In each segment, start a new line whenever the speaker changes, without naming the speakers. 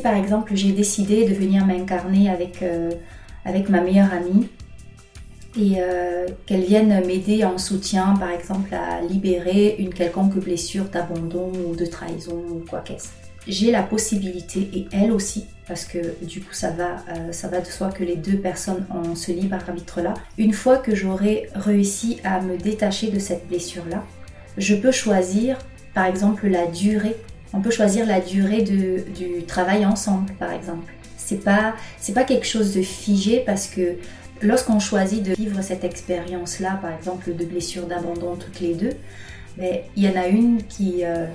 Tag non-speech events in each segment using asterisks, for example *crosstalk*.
par exemple j'ai décidé de venir m'incarner avec, avec ma meilleure amie, et qu'elle vienne m'aider en soutien, par exemple, à libérer une quelconque blessure d'abandon ou de trahison ou quoi qu'est-ce. J'ai la possibilité, et elle aussi, parce que du coup ça va, euh, ça va de soi que les deux personnes ont ce libre arbitre-là. Une fois que j'aurai réussi à me détacher de cette blessure-là, je peux choisir par exemple la durée. On peut choisir la durée de, du travail ensemble par exemple. C'est pas, c'est pas quelque chose de figé parce que lorsqu'on choisit de vivre cette expérience-là, par exemple de blessure d'abandon toutes les deux, mais il y en a une qui, euh,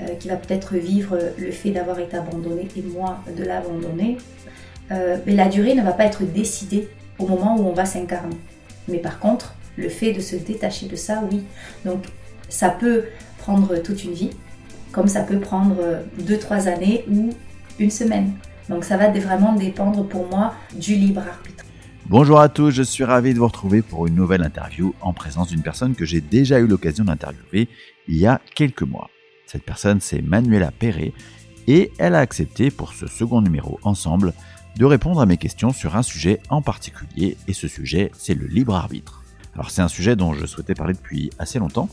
euh, qui va peut-être vivre le fait d'avoir été abandonné et moi de l'abandonner. Euh, mais la durée ne va pas être décidée au moment où on va s'incarner. Mais par contre, le fait de se détacher de ça, oui. Donc ça peut prendre toute une vie, comme ça peut prendre 2-3 années ou une semaine. Donc ça va vraiment dépendre pour moi du libre arbitre.
Bonjour à tous, je suis ravi de vous retrouver pour une nouvelle interview en présence d'une personne que j'ai déjà eu l'occasion d'interviewer il y a quelques mois. Cette personne, c'est Manuela Perret, et elle a accepté pour ce second numéro ensemble de répondre à mes questions sur un sujet en particulier, et ce sujet, c'est le libre arbitre. Alors c'est un sujet dont je souhaitais parler depuis assez longtemps,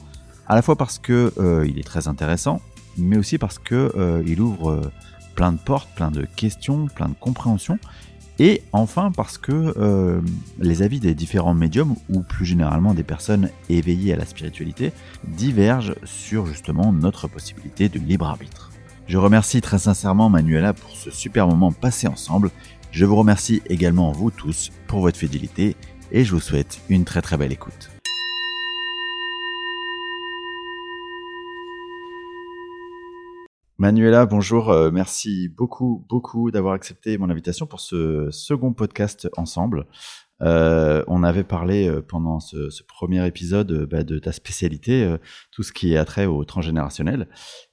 à la fois parce que euh, il est très intéressant, mais aussi parce que euh, il ouvre euh, plein de portes, plein de questions, plein de compréhensions, et enfin parce que euh, les avis des différents médiums, ou plus généralement des personnes éveillées à la spiritualité, divergent sur justement notre possibilité de libre arbitre. Je remercie très sincèrement Manuela pour ce super moment passé ensemble. Je vous remercie également vous tous pour votre fidélité et je vous souhaite une très très belle écoute. Manuela, bonjour. Euh, merci beaucoup, beaucoup d'avoir accepté mon invitation pour ce second podcast ensemble. Euh, on avait parlé euh, pendant ce, premier épisode bah, de ta spécialité, tout ce qui est attrait au transgénérationnel.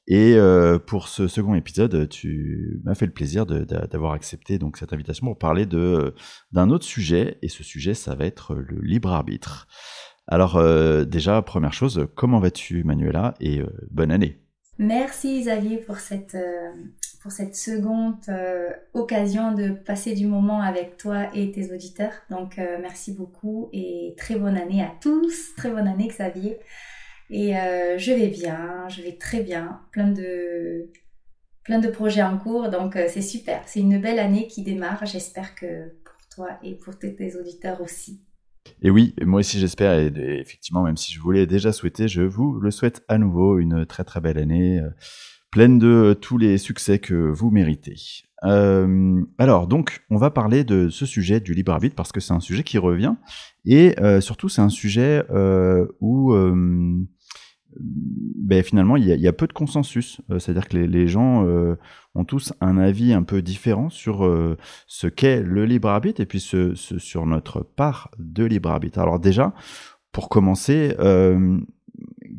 Et pour ce second épisode, tu m'as fait le plaisir d'avoir accepté donc cette invitation pour parler d'un autre sujet. Et ce sujet, ça va être le libre arbitre. Alors déjà, première chose, comment vas-tu, Manuela, et bonne année.
Merci Xavier pour cette, euh, seconde euh, occasion de passer du moment avec toi et tes auditeurs. Donc euh, merci beaucoup et très bonne année à tous. Très bonne année Xavier. Et je vais bien, je vais très bien. Plein de, plein de projets en cours. Donc c'est super. C'est une belle année qui démarre. J'espère que pour toi et pour tes auditeurs aussi.
Et oui, moi aussi j'espère, et, effectivement, même si je voulais déjà souhaiter, je vous le souhaite à nouveau une très très belle année, euh, pleine de euh, tous les succès que vous méritez. Euh, alors, donc, on va parler de ce sujet du libre arbitre parce que c'est un sujet qui revient, et surtout c'est un sujet où ben, finalement, il y, a, peu de consensus. Euh, c'est-à-dire que les, gens euh, ont tous un avis un peu différent sur euh, ce qu'est le libre arbitre et puis sur notre part de libre arbitre. Alors déjà, pour commencer,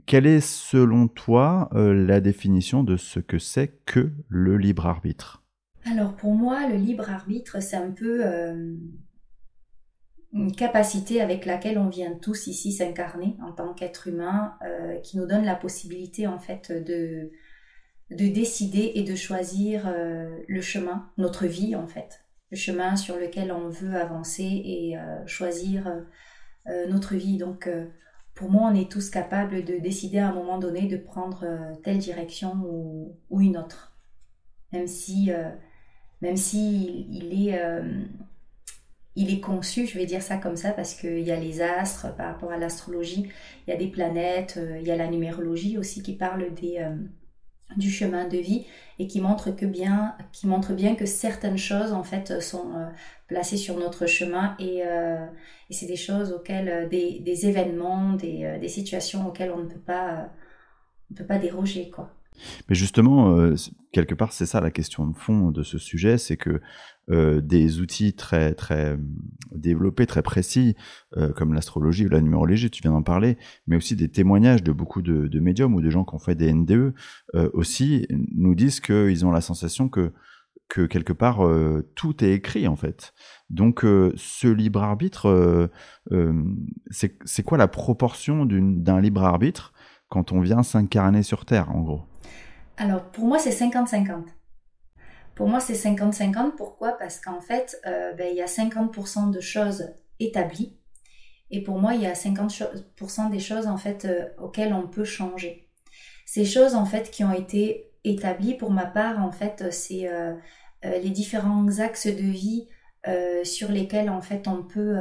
quelle est selon toi la définition de ce que c'est que le libre arbitre?
Alors pour moi, le libre arbitre, c'est un peu une capacité avec laquelle on vient tous ici s'incarner en tant qu'être humain, euh, qui nous donne la possibilité en fait de, de décider et de choisir euh, le chemin, notre vie en fait, le chemin sur lequel on veut avancer et euh, choisir notre vie. Donc pour moi, on est tous capables de décider à un moment donné de prendre telle direction ou, ou, une autre, même si même si il est il est conçu, je vais dire ça comme ça, parce qu'il y a les astres par rapport à l'astrologie, il y a des planètes, euh, il y a la numérologie aussi qui parle des, euh, du chemin de vie et qui montre, que bien, qui montre bien que certaines choses en fait sont euh, placées sur notre chemin et, et c'est des choses auxquelles, des, des événements, des, des, situations auxquelles on ne peut pas, on peut pas déroger quoi.
Mais justement, quelque part, c'est ça la question de fond de ce sujet, c'est que euh, des outils très très développés, très précis, euh, comme l'astrologie ou la numérologie, tu viens d'en parler, mais aussi des témoignages de beaucoup de, médiums ou de gens qui ont fait des NDE, euh, aussi nous disent qu'ils ont la sensation que que quelque part tout est écrit en fait. Donc ce libre arbitre, c'est quoi la proportion d'un libre arbitre quand on vient s'incarner sur Terre en gros?
Alors pour moi c'est 50-50 Pour moi, c'est 50-50. Pourquoi? Parce qu'en fait, euh, ben, il y a 50% de choses établies. Et pour moi, il y a 50% des choses en fait euh, auxquelles on peut changer. Ces choses en fait qui ont été établies pour ma part, en fait, c'est euh, les différents axes de vie sur lesquels en fait on peut,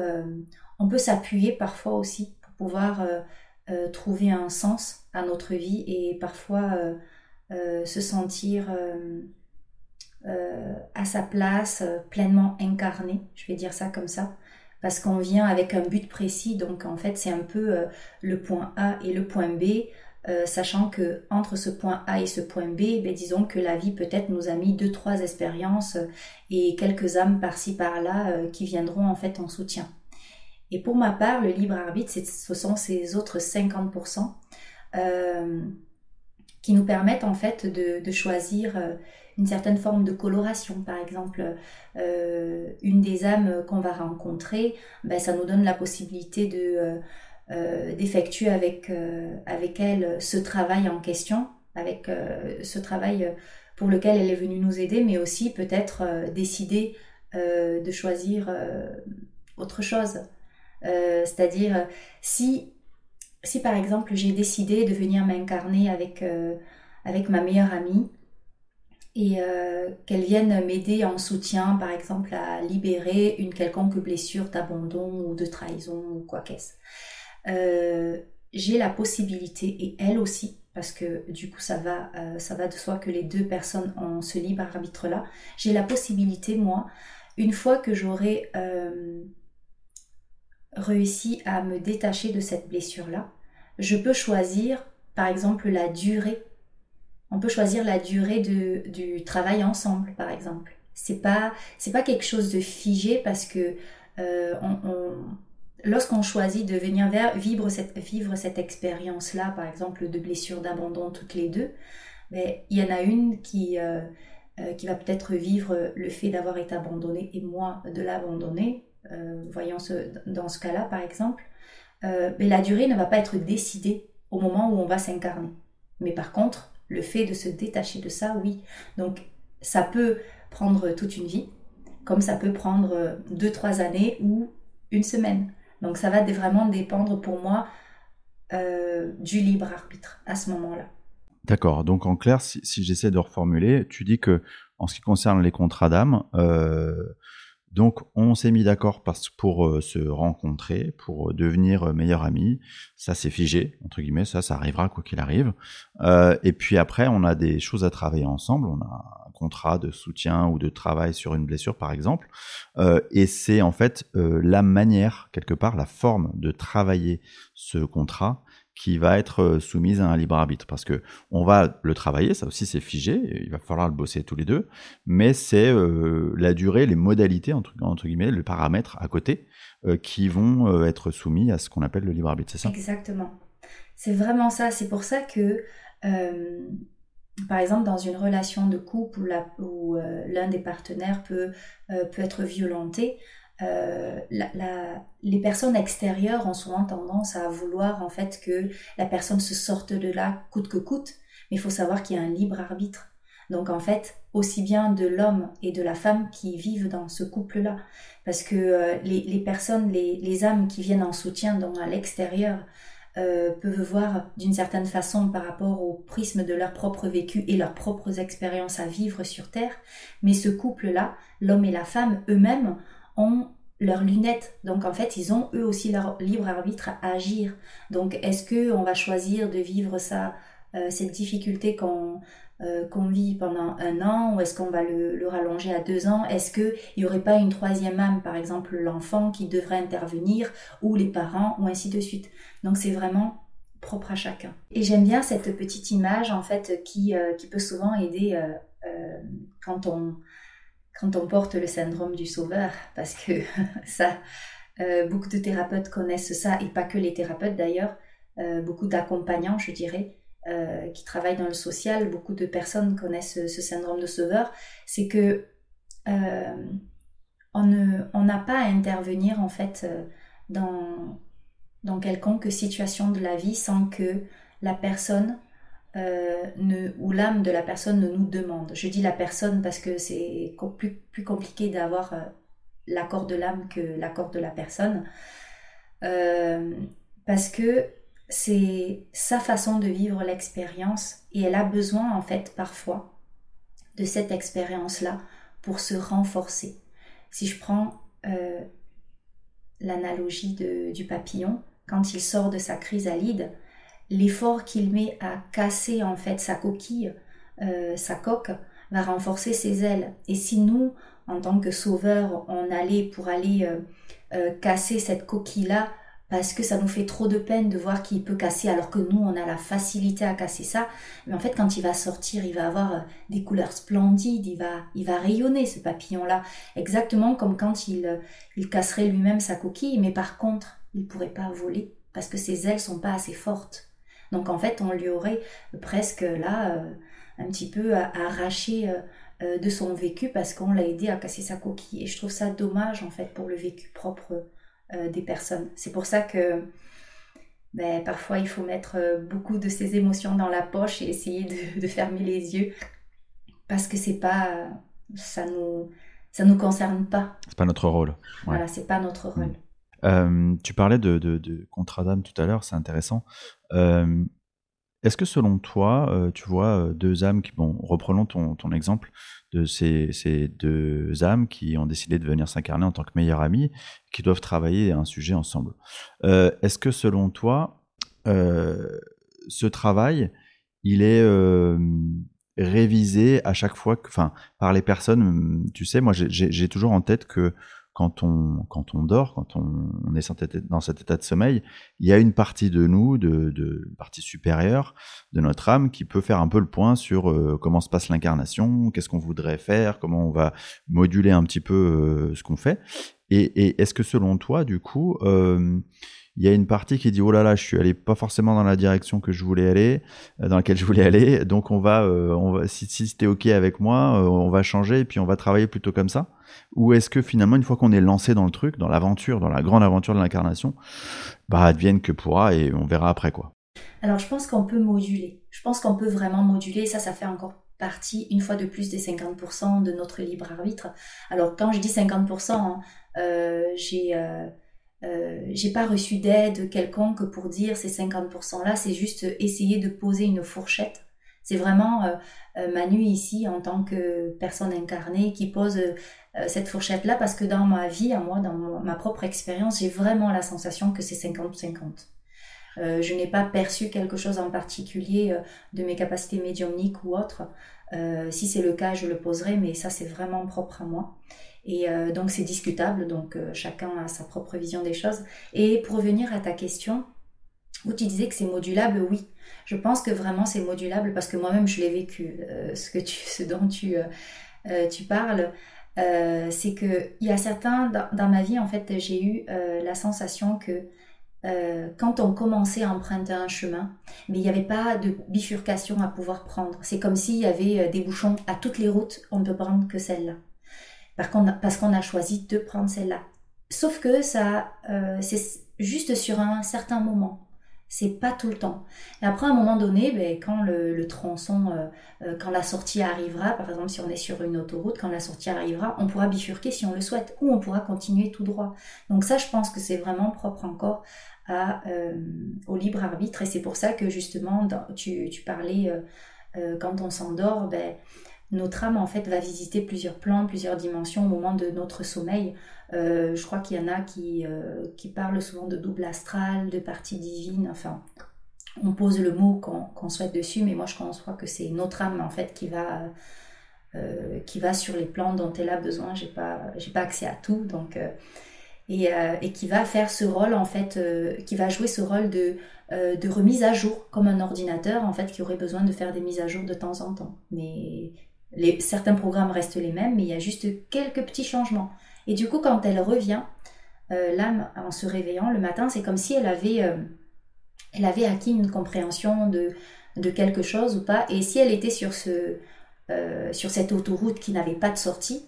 on peut s'appuyer parfois aussi pour pouvoir trouver un sens à notre vie et parfois se sentir euh, à sa place, euh, pleinement incarné, je vais dire ça comme ça, parce qu'on vient avec un but précis, donc en fait c'est un peu euh, le point A et le point B, sachant que entre ce point A et ce point B, ben, disons que la vie peut-être nous a mis deux trois expériences et quelques âmes par-ci par-là qui viendront en fait en soutien. Et pour ma part, le libre arbitre, ce sont ces autres 50% qui nous permettent en fait de, choisir une certaine forme de coloration. Par exemple, euh, une des âmes qu'on va rencontrer, ben, ça nous donne la possibilité de euh, euh, d'effectuer avec, avec elle ce travail en question, avec ce travail pour lequel elle est venue nous aider, mais aussi peut-être décider de choisir autre chose. C'est-à-dire, si, si par exemple j'ai décidé de venir m'incarner avec, avec ma meilleure amie, et euh, qu'elle vienne m'aider en soutien, par exemple, à libérer une quelconque blessure d'abandon ou de trahison ou quoi qu'est-ce. Euh, j'ai la possibilité, et elle aussi, parce que du coup ça va, euh, ça va de soi que les deux personnes ont ce libre arbitre-là, j'ai la possibilité, moi, une fois que j'aurai réussi à me détacher de cette blessure-là, je peux choisir, par exemple, la durée on peut choisir la durée de, du travail ensemble, par exemple. C'est pas c'est pas quelque chose de figé parce que euh, on, lorsqu'on choisit de venir vers, vivre cette vivre cette expérience là, par exemple de blessure d'abandon toutes les deux, mais ben, il y en a une qui euh, euh, qui va peut-être vivre le fait d'avoir été abandonnée et moi de l'abandonner. Voyons ce, dans ce cas-là, par exemple, mais la durée ne va pas être décidée au moment où on va s'incarner. Mais par contre, le fait de se détacher de ça, oui. Donc ça peut prendre toute une vie, comme ça peut prendre deux, trois années ou une semaine. Donc ça va vraiment dépendre pour moi euh, du libre arbitre à ce moment-là.
D'accord. Donc en clair, si, j'essaie de reformuler, tu dis que en ce qui concerne les contrats d'âme, euh, donc on s'est mis d'accord pour euh, se rencontrer, pour euh, devenir euh, meilleurs amis. Ça c'est figé, entre guillemets, ça ça arrivera quoi qu'il arrive. et puis après on a des choses à travailler ensemble, on a un contrat de soutien ou de travail sur une blessure par exemple. et c'est en fait la manière, quelque part, la forme de travailler ce contrat qui va être euh, soumise à un libre arbitre parce que on va le travailler, ça aussi c'est figé, il va falloir le bosser tous les deux, mais c'est euh, la durée, les modalités entre, guillemets, le paramètre à côté euh, qui vont être soumis à ce qu'on appelle le libre arbitre, c'est ça?
Exactement. C'est vraiment ça. C'est pour ça que par exemple, dans une relation de couple où l'un des partenaires peut, peut être violenté, euh, les personnes extérieures ont souvent tendance à vouloir en fait que la personne se sorte de là coûte que coûte, mais il faut savoir qu'il y a un libre arbitre. Donc en fait, aussi bien de l'homme et de la femme qui vivent dans ce couple-là, parce que euh, les, personnes, les, âmes qui viennent en soutien donc à l'extérieur, euh, peuvent voir d'une certaine façon par rapport au prisme de leur propre vécu et leurs propres expériences à vivre sur Terre, mais ce couple-là, l'homme et la femme eux-mêmes, ont leurs lunettes. Donc en fait, ils ont eux aussi leur libre arbitre à agir. Donc est-ce que on va choisir de vivre ça, euh, cette difficulté qu'on euh, qu'on vit pendant un an, ou est-ce qu'on va le, rallonger à deux ans? Est-ce qu'il n'y aurait pas une troisième âme, par exemple l'enfant qui devrait intervenir, ou les parents, ou ainsi de suite? Donc c'est vraiment propre à chacun. Et j'aime bien cette petite image en fait qui, euh, qui peut souvent aider quand on quand on porte le syndrome du sauveur, parce que *laughs* ça, euh, beaucoup de thérapeutes connaissent ça, et pas que les thérapeutes d'ailleurs, euh, beaucoup d'accompagnants, je dirais, euh, qui travaillent dans le social, beaucoup de personnes connaissent ce, syndrome de sauveur, c'est que on n'a pas à intervenir en fait dans, dans quelconque situation de la vie sans que la personne ne, où l'âme de la personne ne nous demande. Je dis la personne parce que c'est plus, plus compliqué d'avoir l'accord de l'âme que l'accord de la personne. parce que c'est sa façon de vivre l'expérience et elle a besoin en fait parfois de cette expérience-là pour se renforcer. Si je prends euh, l'analogie du papillon, quand il sort de sa chrysalide, l'effort qu'il met à casser en fait sa coquille, euh, sa coque, va renforcer ses ailes. Et si nous, en tant que sauveurs, on allait pour aller euh, casser cette coquille-là parce que ça nous fait trop de peine de voir qu'il peut casser alors que nous on a la facilité à casser ça mais en fait quand il va sortir il va avoir euh, des couleurs splendides il va il va rayonner ce papillon là exactement comme quand il euh, il casserait lui-même sa coquille mais par contre il pourrait pas voler parce que ses ailes sont pas assez fortes donc en fait on lui aurait presque là euh, un petit peu arraché de son vécu parce qu'on l'a aidé à casser sa coquille et je trouve ça dommage en fait pour le vécu propre euh, des personnes. C'est pour ça que ben, parfois il faut mettre euh, beaucoup de ses émotions dans la poche et essayer de, fermer les yeux parce que c'est pas ça nous ça nous concerne pas.
C'est pas notre rôle.
Voilà, c'est pas notre mm. rôle.
Euh, tu parlais de, de, contrat d'âme tout à l'heure, c'est intéressant. Est-ce que selon toi, tu vois deux âmes qui, bon, reprenons ton, ton exemple, de ces, ces, deux âmes qui ont décidé de venir s'incarner en tant que meilleures amies, qui doivent travailler un sujet ensemble. Euh, est-ce que selon toi, euh, ce travail, il est euh, révisé à chaque fois, enfin, par les personnes Tu sais, moi, j'ai toujours en tête que quand on, quand on dort, quand on, est dans cet état de sommeil, il y a une partie de nous, de, partie supérieure de notre âme, qui peut faire un peu le point sur euh, comment se passe l'incarnation, qu'est-ce qu'on voudrait faire, comment on va moduler un petit peu euh, ce qu'on fait. Et, et est-ce que selon toi, du coup, euh, il y a une partie qui dit oh là là, je suis allé pas forcément dans la direction que je voulais aller, euh, dans laquelle je voulais aller, donc on va, euh, on va si, si c'était ok avec moi, euh, on va changer et puis on va travailler plutôt comme ça. Ou est-ce que finalement, une fois qu'on est lancé dans le truc, dans l'aventure, dans la grande aventure de l'incarnation, bah advienne que pourra et on verra après quoi.
Alors je pense qu'on peut moduler. Je pense qu'on peut vraiment moduler. Ça, ça fait encore partie une fois de plus des 50% de notre libre arbitre. Alors quand je dis 50%, hein, j'ai euh, j'ai pas reçu d'aide quelconque pour dire ces 50% là, c'est juste essayer de poser une fourchette. C'est vraiment euh, euh, Manu ici en tant que personne incarnée qui pose cette fourchette là parce que dans ma vie, à moi, dans ma propre expérience, j'ai vraiment la sensation que c'est 50-50. je n'ai pas perçu quelque chose en particulier de mes capacités médiumniques ou autres. si c'est le cas, je le poserai, mais ça c'est vraiment propre à moi. Et euh, donc c'est discutable, donc euh, chacun a sa propre vision des choses. Et pour revenir à ta question, où tu disais que c'est modulable, oui. Je pense que vraiment c'est modulable parce que moi-même je l'ai vécu. Euh, ce, *laughs* dont tu, parles, c'est qu'il y a certains, dans, dans, ma vie en fait, j'ai eu la sensation que quand on commençait à emprunter un chemin, mais il n'y avait pas de bifurcation à pouvoir prendre. C'est comme s'il y avait des bouchons à toutes les routes, on ne peut prendre que celle-là parce qu'on a choisi de prendre celle-là. Sauf que ça, euh, c'est juste sur un certain moment. C'est pas tout le temps. Et après, à un moment donné, ben, quand le, tronçon, euh, euh, quand la sortie arrivera, par exemple, si on est sur une autoroute, quand la sortie arrivera, on pourra bifurquer si on le souhaite, ou on pourra continuer tout droit. Donc ça, je pense que c'est vraiment propre encore au libre arbitre. Et c'est pour ça que justement, tu, tu, parlais quand on s'endort, ben, notre âme en fait va visiter plusieurs plans, plusieurs dimensions au moment de notre sommeil. Euh, je crois qu'il y en a qui, euh, qui parlent souvent de double astral, de partie divine, enfin on pose le mot qu'on souhaite dessus, mais moi je crois que c'est notre âme en fait qui va, euh, qui va sur les plans dont elle a besoin. J'ai pas, pas accès à tout, donc et, et, qui va faire ce rôle en fait, qui va jouer ce rôle de, de remise à jour, comme un ordinateur en fait qui aurait besoin de faire des mises à jour de temps en temps. Mais certains programmes restent les mêmes, mais il y a juste quelques petits changements. Et du coup, quand elle revient, euh, l'âme, en se réveillant le matin, c'est comme si elle avait, euh, elle avait acquis une compréhension de, de quelque chose ou pas. Et si elle était sur, ce, euh, sur cette autoroute qui n'avait pas de sortie,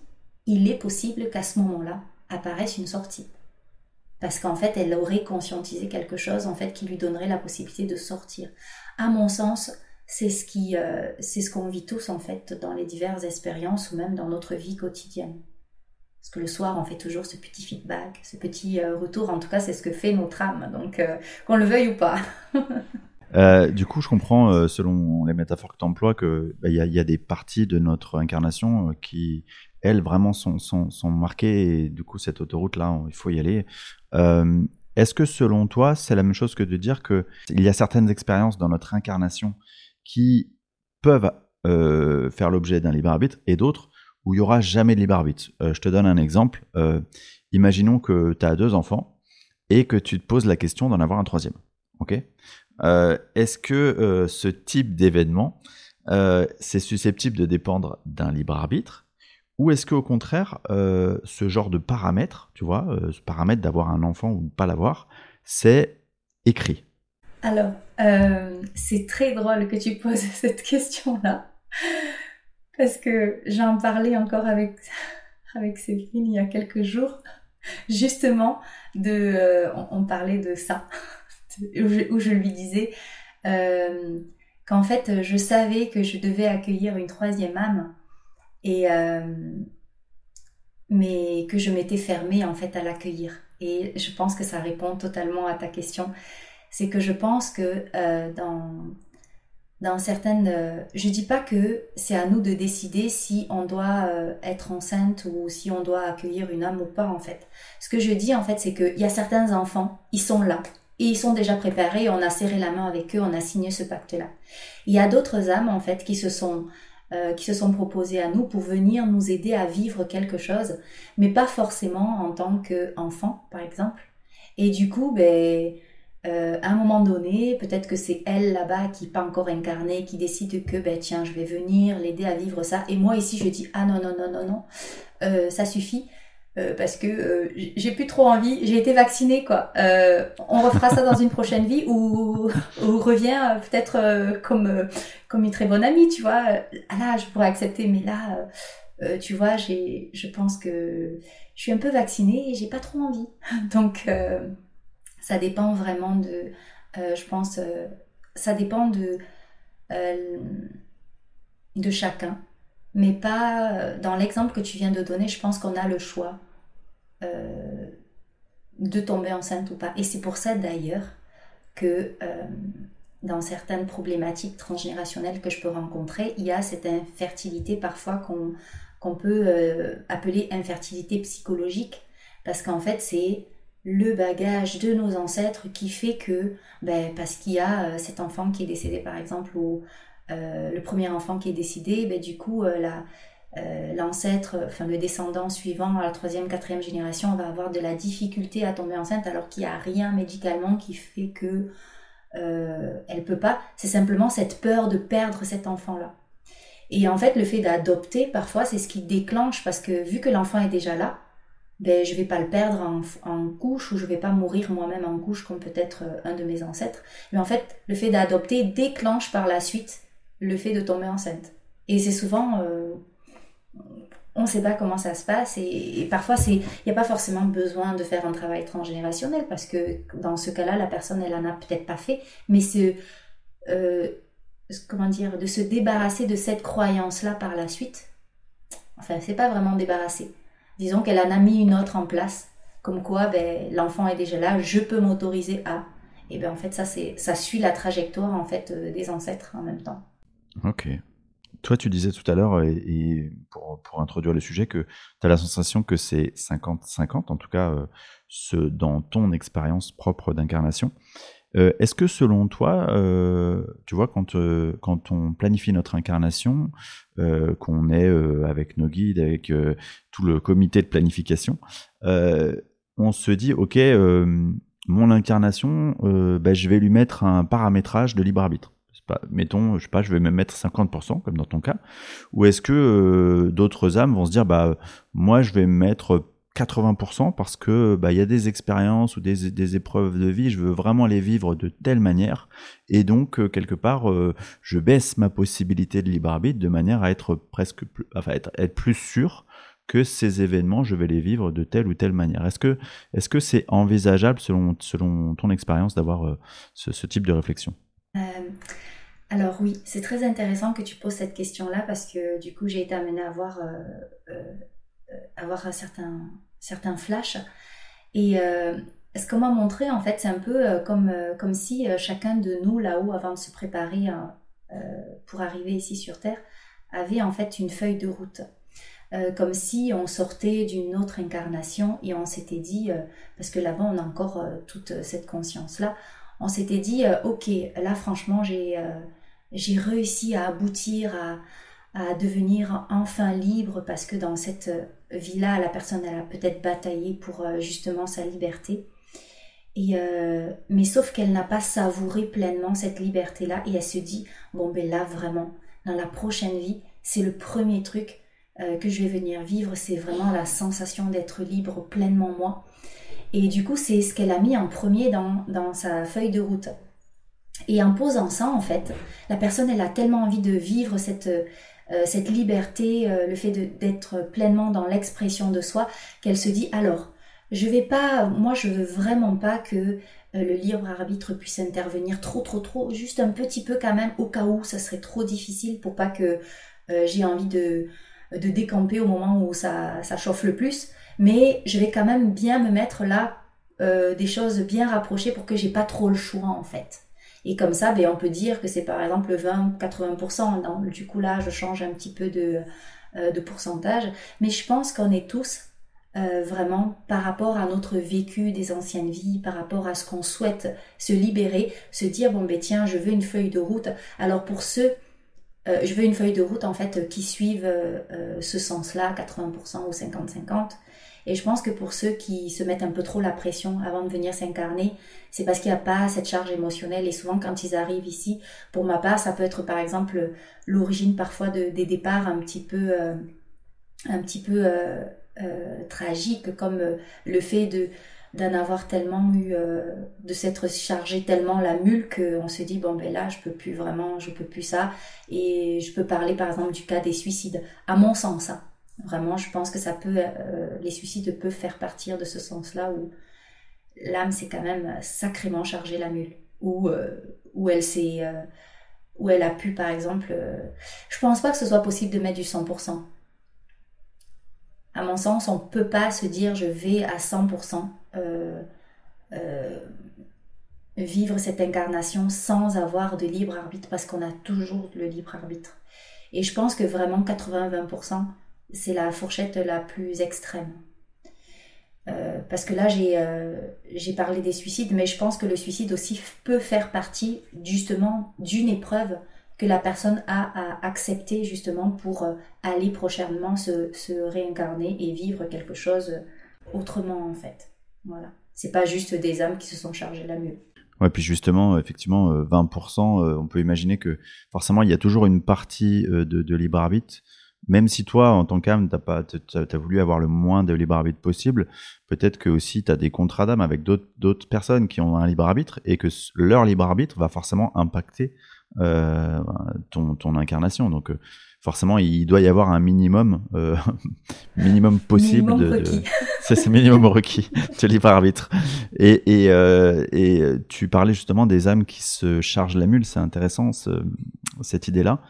il est possible qu'à ce moment-là apparaisse une sortie. Parce qu'en fait, elle aurait conscientisé quelque chose en fait qui lui donnerait la possibilité de sortir. À mon sens, c'est ce qui, euh, c'est ce qu'on vit tous en fait dans les diverses expériences ou même dans notre vie quotidienne. Parce que le soir, on fait toujours ce petit feedback, ce petit euh, retour. En tout cas, c'est ce que fait notre âme. Donc, euh, qu'on le veuille ou pas. *laughs*
du coup, je comprends, selon les métaphores que tu emploies, qu'il bah, y, a, des parties de notre incarnation qui, elles, vraiment sont, sont, sont marquées. Et du coup, cette autoroute-là, il faut y aller. Est-ce que selon toi, c'est la même chose que de dire qu'il y a certaines expériences dans notre incarnation qui peuvent euh, faire l'objet d'un libre arbitre et d'autres où il n'y aura jamais de libre arbitre. Euh, je te donne un exemple. Euh, imaginons que tu as deux enfants et que tu te poses la question d'en avoir un troisième. Est-ce que ce type d'événement, c'est susceptible de dépendre d'un libre arbitre ou est-ce qu'au contraire, ce genre de paramètre, tu vois, ce paramètre d'avoir un enfant ou pas l'avoir, c'est écrit?
Alors, euh, c'est très drôle que tu poses *laughs* cette question-là, parce que j'en parlais encore avec, *laughs* avec Céline il y a quelques jours, justement, euh, on, parlait de ça, *laughs* où, je, lui disais euh, qu'en fait, je savais que je devais accueillir une troisième âme, et, mais que je m'étais fermée en fait à l'accueillir. Et je pense que ça répond totalement à ta question c'est que je pense que euh, dans, dans certaines... Euh, je dis pas que c'est à nous de décider si on doit euh, être enceinte ou si on doit accueillir une âme ou pas, en fait. Ce que je dis, en fait, c'est qu'il y a certains enfants, ils sont là. Et ils sont déjà préparés, on a serré la main avec eux, on a signé ce pacte-là. Il y a d'autres âmes, en fait, qui se sont... qui se sont proposées à nous pour venir nous aider à vivre quelque chose, mais pas forcément en tant qu'enfant, par exemple. Et du coup, ben, euh, à un moment donné, peut-être que c'est elle là-bas qui pas encore incarnée, qui décide que ben tiens, je vais venir l'aider à vivre ça. Et moi ici, je dis ah non non non non non, euh, ça suffit. Euh, parce que j'ai plus trop envie, j'ai été vaccinée quoi. on refera ça dans une prochaine vie ou, ou revient peut-être comme comme une très bonne amie, tu vois. Ah là, je pourrais accepter, mais là, tu vois, j'ai, je pense que je suis un peu vaccinée et j'ai pas trop envie. *laughs* Donc ça dépend vraiment de, euh, je pense, euh, ça dépend de, euh, de chacun. Mais pas dans l'exemple que tu viens de donner, je pense qu'on a le choix de tomber enceinte ou pas. Et c'est pour ça d'ailleurs que dans certaines problématiques transgénérationnelles que je peux rencontrer, il y a cette infertilité parfois qu'on peut appeler infertilité psychologique, parce qu'en fait c'est le bagage de nos ancêtres qui fait que, ben, parce qu'il y a euh, cet enfant qui est décédé par exemple, ou euh, le premier enfant qui est décédé, ben, du coup, euh, l'ancêtre, enfin le descendant suivant à la troisième, quatrième génération va avoir de la difficulté à tomber enceinte alors qu'il n'y a rien médicalement qui fait que elle peut pas. C'est simplement cette peur de perdre cet enfant-là. Et en fait, le fait d'adopter, parfois, c'est ce qui déclenche parce que vu que l'enfant est déjà là, ben, je vais pas le perdre en, couche ou je vais pas mourir moi-même en couche comme peut-être euh, un de mes ancêtres. Mais en fait, le fait d'adopter déclenche par la suite le fait de tomber enceinte. Et c'est souvent, euh, on ne sait pas comment ça se passe et, parfois il n'y a pas forcément besoin de faire un travail transgénérationnel parce que dans ce cas-là, la personne elle en a peut-être pas fait, mais c'est euh, comment dire, de se débarrasser de cette croyance-là par la suite. Enfin, c'est pas vraiment débarrasser disons qu'elle en a mis une autre en place, comme quoi ben, l'enfant est déjà là, je peux m'autoriser à. Et bien en fait, ça, ça suit la trajectoire en fait euh, des ancêtres en même temps.
Ok. Toi, tu disais tout à l'heure, et, pour, pour, introduire le sujet, que tu as la sensation que c'est 50-50, en tout cas euh, ce, dans ton expérience propre d'incarnation. Euh, est-ce que selon toi, euh, tu vois, quand, euh, quand on planifie notre incarnation, qu'on est avec nos guides, avec tout le comité de planification, on se dit, OK, mon incarnation, bah, je vais lui mettre un paramétrage de libre arbitre. Mettons, je sais pas, je vais même mettre 50%, comme dans ton cas. Ou est-ce que d'autres âmes vont se dire, bah, moi, je vais mettre 80% parce que bah il y a des expériences ou des, des, épreuves de vie, je veux vraiment les vivre de telle manière et donc euh, quelque part euh, je baisse ma possibilité de libre arbitre de manière à être presque plus, enfin être, être plus sûr que ces événements je vais les vivre de telle ou telle manière. Est-ce que est-ce que c'est envisageable selon selon ton expérience d'avoir euh, ce, ce, type de réflexion?
Alors oui, c'est très intéressant que tu poses cette question-là parce que du coup j'ai été amenée à avoir, avoir certains, certains flashs. Et ce qu'on m'a montré, en fait, c'est un peu comme, comme si chacun de nous, là-haut, avant de se préparer pour arriver ici sur Terre, avait en fait une feuille de route. Euh, comme si on sortait d'une autre incarnation et on s'était dit, euh, parce que là-bas on a encore euh, toute cette conscience-là, on s'était dit, ok, là franchement j'ai réussi à aboutir à, à, devenir enfin libre parce que dans cette vie-là, la personne elle a peut-être bataillé pour justement sa liberté. Et mais sauf qu'elle n'a pas savouré pleinement cette liberté-là et elle se dit, bon ben là vraiment, dans la prochaine vie, c'est le premier truc euh, que je vais venir vivre, c'est vraiment la sensation d'être libre pleinement moi. Et du coup, c'est ce qu'elle a mis en premier dans, dans, sa feuille de route. Et en posant ça, en fait, la personne, elle a tellement envie de vivre cette, euh, cette liberté, euh, le fait d'être pleinement dans l'expression de soi, qu'elle se dit alors, je vais pas, moi, je veux vraiment pas que le libre arbitre puisse intervenir trop, trop, trop, juste un petit peu quand même, au cas où ça serait trop difficile pour pas que j'ai envie de, de décamper au moment où ça, ça, chauffe le plus. Mais je vais quand même bien me mettre là euh, des choses bien rapprochées pour que j'ai pas trop le choix en fait. Et comme ça, ben, on peut dire que c'est par exemple 20-80%. Du coup là, je change un petit peu de, euh, de pourcentage. Mais je pense qu'on est tous euh, vraiment par rapport à notre vécu des anciennes vies, par rapport à ce qu'on souhaite se libérer, se dire bon ben tiens, je veux une feuille de route. Alors pour ceux euh, je veux une feuille de route en fait qui suive euh, ce sens-là, 80% ou 50-50. Et je pense que pour ceux qui se mettent un peu trop la pression avant de venir s'incarner, c'est parce qu'il n'y a pas cette charge émotionnelle. Et souvent, quand ils arrivent ici, pour ma part, ça peut être par exemple l'origine parfois de, des départs un petit peu, un petit peu tragiques, comme le fait de d'en avoir tellement eu, euh, de s'être chargé tellement la mule qu'on se dit bon ben là je peux plus vraiment, je peux plus ça. Et je peux parler par exemple du cas des suicides. À mon sens, hein. Vraiment, je pense que ça peut, euh, les suicides peuvent faire partir de ce sens-là où l'âme s'est quand même sacrément chargée la mule, où euh, où elle s'est, où elle a pu par exemple, je pense pas que ce soit possible de mettre du 100%. À mon sens, on peut pas se dire je vais à 100% euh, euh, vivre cette incarnation sans avoir de libre arbitre parce qu'on a toujours le libre arbitre. Et je pense que vraiment 80-20%, c'est la fourchette la plus extrême. Euh, parce que là, j'ai parlé des suicides, mais je pense que le suicide aussi peut faire partie justement d'une épreuve que la personne a à accepter justement pour aller prochainement se, réincarner et vivre quelque chose autrement en fait. Voilà. C'est pas juste des âmes qui se sont chargées la mule.
Ouais, puis justement, effectivement, 20%, euh, euh, on peut imaginer que forcément, il y a toujours une partie euh, de, libre arbitre. Même si toi, en tant qu'âme, tu as, voulu avoir le moins de libre arbitre possible, peut-être que aussi tu as des contrats d'âme avec d'autres personnes qui ont un libre arbitre et que leur libre arbitre va forcément impacter ton, ton, incarnation. Donc, forcément, il doit y avoir un minimum, euh, *laughs* minimum possible
minimum de, *laughs*
c'est ce minimum requis de libre arbitre. Et, et, euh, et, tu parlais justement des âmes qui se chargent la mule, c'est intéressant cette idée-là.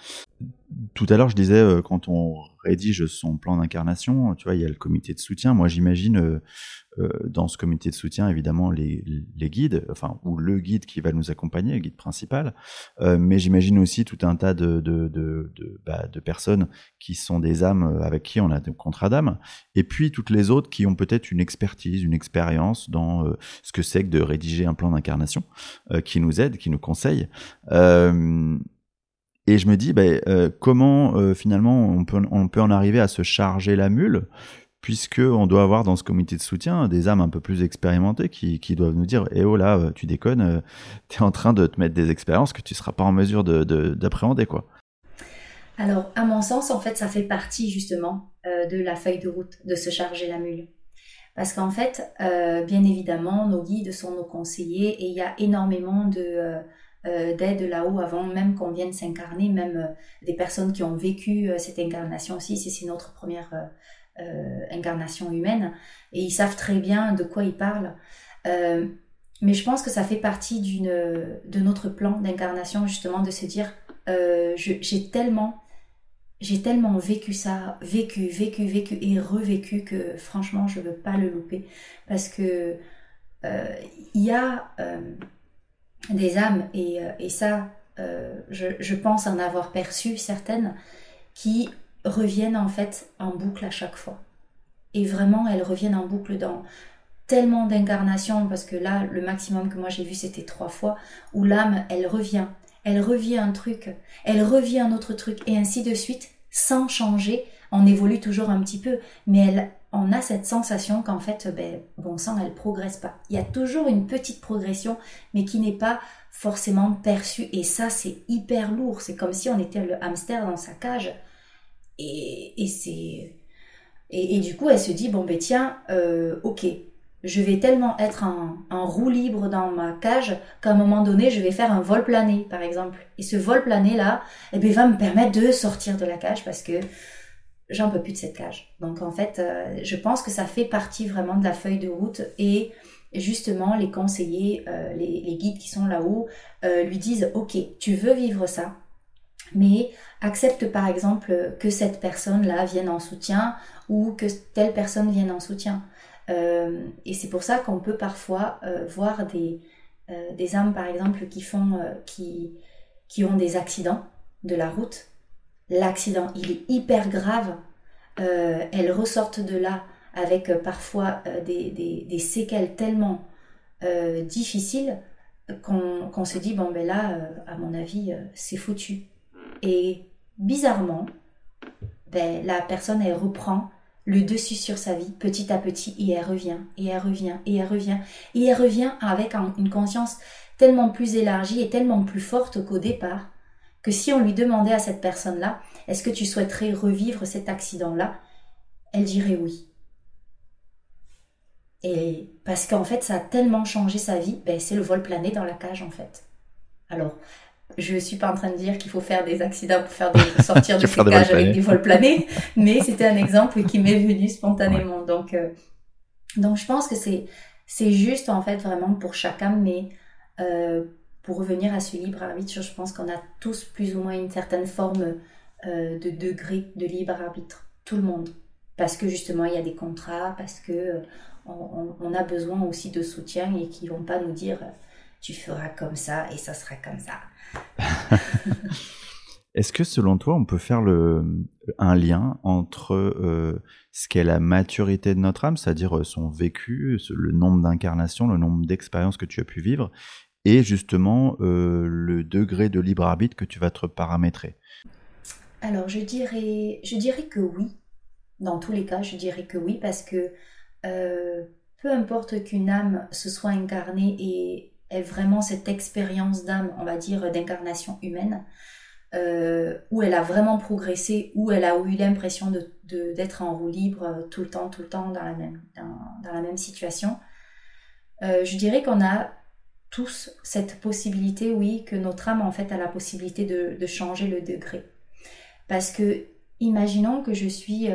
Tout à l'heure, je disais euh, quand on rédige son plan d'incarnation, tu vois, il y a le comité de soutien. Moi, j'imagine euh, euh, dans ce comité de soutien, évidemment, les, guides, enfin, ou le guide qui va nous accompagner, le guide principal, mais j'imagine aussi tout un tas de, bah, personnes qui sont des âmes avec qui on a des contrats d'âme, et puis toutes les autres qui ont peut-être une expertise, une expérience dans ce que c'est que de rédiger un plan d'incarnation, qui nous aident, qui nous conseillent. Et je me dis, bah, comment finalement on peut, on peut en arriver à se charger la mule puisque on doit avoir dans ce comité de soutien des âmes un peu plus expérimentées qui, qui doivent nous dire eh oh là euh, tu déconnes euh, tu es en train de te mettre des expériences que tu seras pas en mesure d'appréhender quoi.
Alors à mon sens en fait ça fait partie justement euh, de la feuille de route de se charger la mule. Parce qu'en fait bien évidemment nos guides sont nos conseillers et il y a énormément de d'aide là-haut avant même qu'on vienne s'incarner, même des personnes qui ont vécu cette incarnation aussi, si c'est notre première euh, incarnation humaine et ils savent très bien de quoi ils parlent. Euh, mais je pense que ça fait partie d'une, de notre plan d'incarnation justement de se dire j'ai tellement j'ai tellement vécu ça, vécu, vécu, vécu et revécu que franchement, je ne veux pas le louper. Parce que euh, il y a euh, des âmes, et, euh, et ça, je, je, pense en avoir perçu certaines, qui reviennent en fait en boucle à chaque fois. Et vraiment, elles reviennent en boucle dans tellement d'incarnations, parce que là, le maximum que moi j'ai vu, c'était trois fois, où l'âme, elle revient, elle revient un truc, elle revient un autre truc, et ainsi de suite, sans changer. On évolue toujours un petit peu, mais elle, on a cette sensation qu'en fait, ben, bon sang, elle progresse pas. Il y a toujours une petite progression, mais qui n'est pas forcément perçue. Et ça, c'est hyper lourd. C'est comme si on était le hamster dans sa cage. Et, et c'est. Et, du coup, elle se dit bon ben tiens, euh, ok, je vais tellement être en, roue libre dans ma cage qu'à un moment donné, je vais faire un vol plané, par exemple. Et ce vol plané là, eh bien, va me permettre de sortir de la cage parce que j'en peux plus de cette cage. Donc en fait, euh, je pense que ça fait partie vraiment de la feuille de route et justement les conseillers, euh, les, guides qui sont là-haut euh, lui disent ok, tu veux vivre ça, mais accepte par exemple que cette personne-là vienne en soutien ou que telle personne vienne en soutien. Et c'est pour ça qu'on peut parfois voir des, des âmes, par exemple, qui, font, qui ont des accidents de la route. L'accident, il est hyper grave. elles ressortent de là avec parfois des, des, des, séquelles tellement difficiles qu'on se dit, bon ben là, à mon avis, c'est foutu. Et bizarrement, ben, la personne, elle reprend le dessus sur sa vie petit à petit et elle revient et elle revient et elle revient et elle revient avec une conscience tellement plus élargie et tellement plus forte qu'au départ que si on lui demandait à cette personne-là est-ce que tu souhaiterais revivre cet accident-là elle dirait oui. Et parce qu'en fait ça a tellement changé sa vie ben, c'est le vol plané dans la cage en fait. Alors je suis pas en train de dire qu'il faut faire des accidents pour faire des, *laughs* sortir de ces cages avec des vols planés, *laughs* mais c'était un exemple qui m'est venu spontanément. Donc, euh, donc je pense que c'est c'est juste en fait vraiment pour chacun, mais euh, pour revenir à ce libre arbitre, je pense qu'on a tous plus ou moins une certaine forme euh, de degré de libre arbitre, tout le monde, parce que justement il y a des contrats, parce que on, on a besoin aussi de soutien et qui vont pas nous dire tu feras comme ça et ça sera comme ça. *laughs*
Est-ce que selon toi, on peut faire le, un lien entre euh, ce qu'est la maturité de notre âme, c'est-à-dire euh, son vécu, le nombre d'incarnations, le nombre d'expériences que tu as pu vivre, et justement euh, le degré de libre arbitre que tu vas te paramétrer
Alors je dirais, je dirais que oui. Dans tous les cas, je dirais que oui, parce que peu importe qu'une âme se soit incarnée et est vraiment cette expérience d'âme, on va dire, d'incarnation humaine, euh, où elle a vraiment progressé, où elle a eu l'impression d'être en roue libre euh, tout le temps, tout le temps dans la même, dans, la même situation. Euh, je dirais qu'on a tous cette possibilité, oui, que notre âme, en fait, a la possibilité de, changer le degré. Parce que, imaginons que je suis...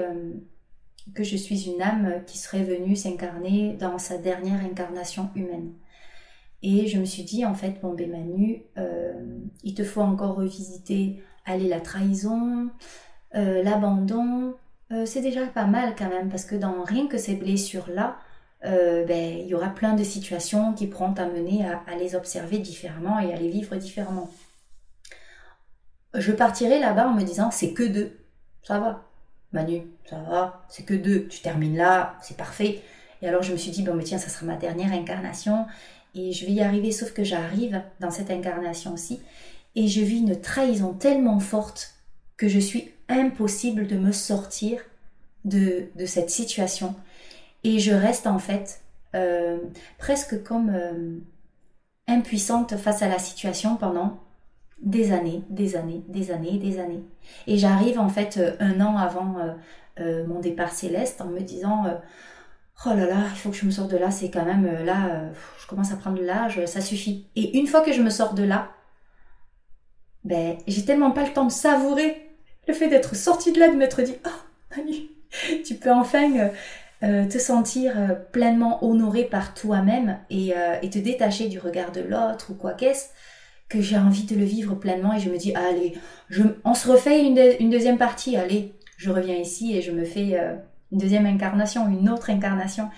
que je suis une âme qui serait venue s'incarner dans sa dernière incarnation humaine. Et je me suis dit, en fait, bon, ben Manu, euh, il te faut encore revisiter, aller la trahison, euh, l'abandon. Euh, c'est déjà pas mal quand même, parce que dans rien que ces blessures-là, ben, il y aura plein de situations qui pourront t'amener à, à, les observer différemment et à les vivre différemment. Je partirai là-bas en me disant, c'est que deux. Ça va, Manu, ça va, c'est que deux. Tu termines là, c'est parfait. Et alors je me suis dit, bon, mais tiens, ça sera ma dernière incarnation et je vais y arriver, sauf que j'arrive dans cette incarnation aussi, et je vis une trahison tellement forte que je suis impossible de me sortir de, cette situation. Et je reste en fait euh, presque comme euh, impuissante face à la situation pendant des années, des années, des années, des années. Et j'arrive en fait euh, un an avant mon départ céleste en me disant oh là là, il faut que je me sorte de là, c'est quand même là, je commence à prendre de l'âge, ça suffit. Et une fois que je me sors de là, ben, j'ai tellement pas le temps de savourer le fait d'être sortie de là, de m'être dit, oh, Manu, tu peux enfin euh, te sentir pleinement honoré par toi-même et, et, te détacher du regard de l'autre ou quoi qu'est-ce, que j'ai envie de le vivre pleinement et je me dis, allez, je, on se refait une, deuxième partie, allez, je reviens ici et je me fais euh, une deuxième incarnation, une autre incarnation.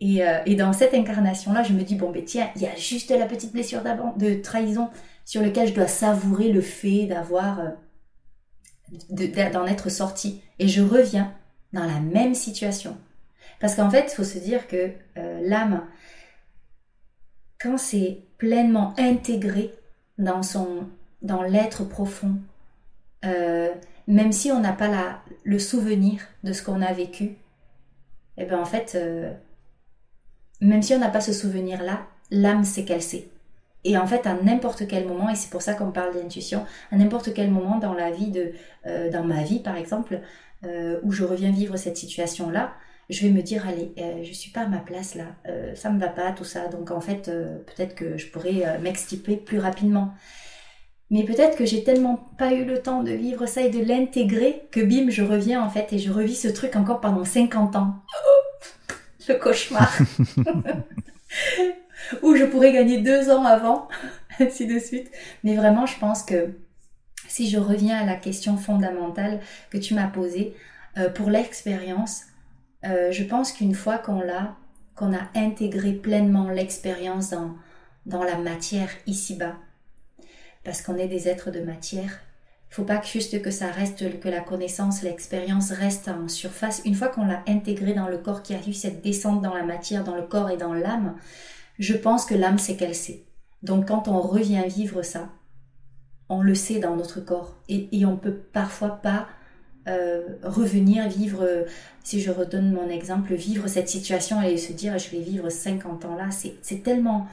Et, euh, dans cette incarnation-là, je me dis, bon, ben tiens, il y a juste la petite blessure de trahison sur laquelle je dois savourer le fait d'avoir, euh, d'en être sorti. Et je reviens dans la même situation. Parce qu'en fait, il faut se dire que l'âme, quand c'est pleinement intégré dans son dans l'être profond, euh, même si on n'a pas la, le souvenir de ce qu'on a vécu, et eh ben en fait, euh, même si on n'a pas ce souvenir-là, l'âme sait qu'elle sait. Et en fait, à n'importe quel moment, et c'est pour ça qu'on parle d'intuition, à n'importe quel moment dans la vie de, euh, dans ma vie par exemple, où je reviens vivre cette situation-là, je vais me dire allez euh, je suis pas à ma place là. Euh, ça me va pas tout ça. Donc en fait euh, peut-être que je pourrais m'extirper plus rapidement. Mais peut-être que j'ai tellement pas eu le temps de vivre ça et de l'intégrer que bim je reviens en fait et je revis ce truc encore pendant 50 ans. *laughs* Le cauchemar. *laughs* *laughs* Ou je pourrais gagner deux ans avant ainsi de suite. Mais vraiment je pense que si je reviens à la question fondamentale que tu m'as posée pour l'expérience euh, je pense qu'une fois qu'on l'a, qu'on a intégré pleinement l'expérience dans, dans la matière ici-bas, parce qu'on est des êtres de matière, faut pas que juste que ça reste, que la connaissance, l'expérience reste en surface. Une fois qu'on l'a intégré dans le corps, qui a eu cette descente dans la matière, dans le corps et dans l'âme, je pense que l'âme sait qu'elle sait. Donc quand on revient vivre ça, on le sait dans notre corps et, et on peut parfois pas euh, revenir vivre, si je redonne mon exemple, vivre cette situation et se dire je vais vivre 50 ans là, c'est tellement,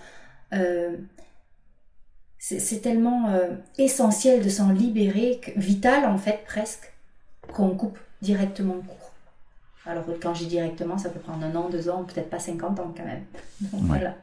euh, c'est tellement euh, essentiel de s'en libérer, vital en fait presque, qu'on coupe directement le cours. Alors quand je dis directement, ça peut prendre un an, deux ans, peut-être pas 50 ans quand même. voilà.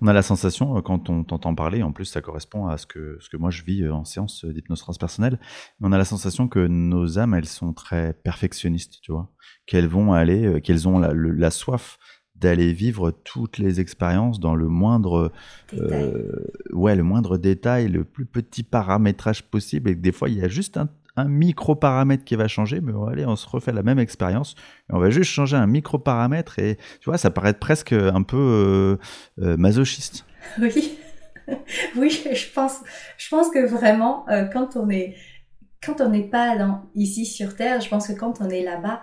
On a la sensation, euh, quand on t'entend parler, en plus ça correspond à ce que, ce que moi je vis euh, en séance d'hypnose transpersonnelle, on a la sensation que nos âmes, elles sont très perfectionnistes, tu vois, qu'elles vont aller, euh, qu'elles ont la, soif d'aller vivre toutes les expériences dans le moindre, ouais, le moindre détail, le plus petit paramétrage possible, et que des fois il y a juste un, un micro-paramètre qui va changer, mais allez, on se refait la même expérience, on va juste changer un micro-paramètre, et tu vois, ça paraît presque un peu euh, euh, masochiste. *laughs*
Oui, *laughs* oui, je pense, je pense que vraiment, euh, quand on est, quand on n'est pas dans, ici sur Terre, je pense que quand on est là-bas,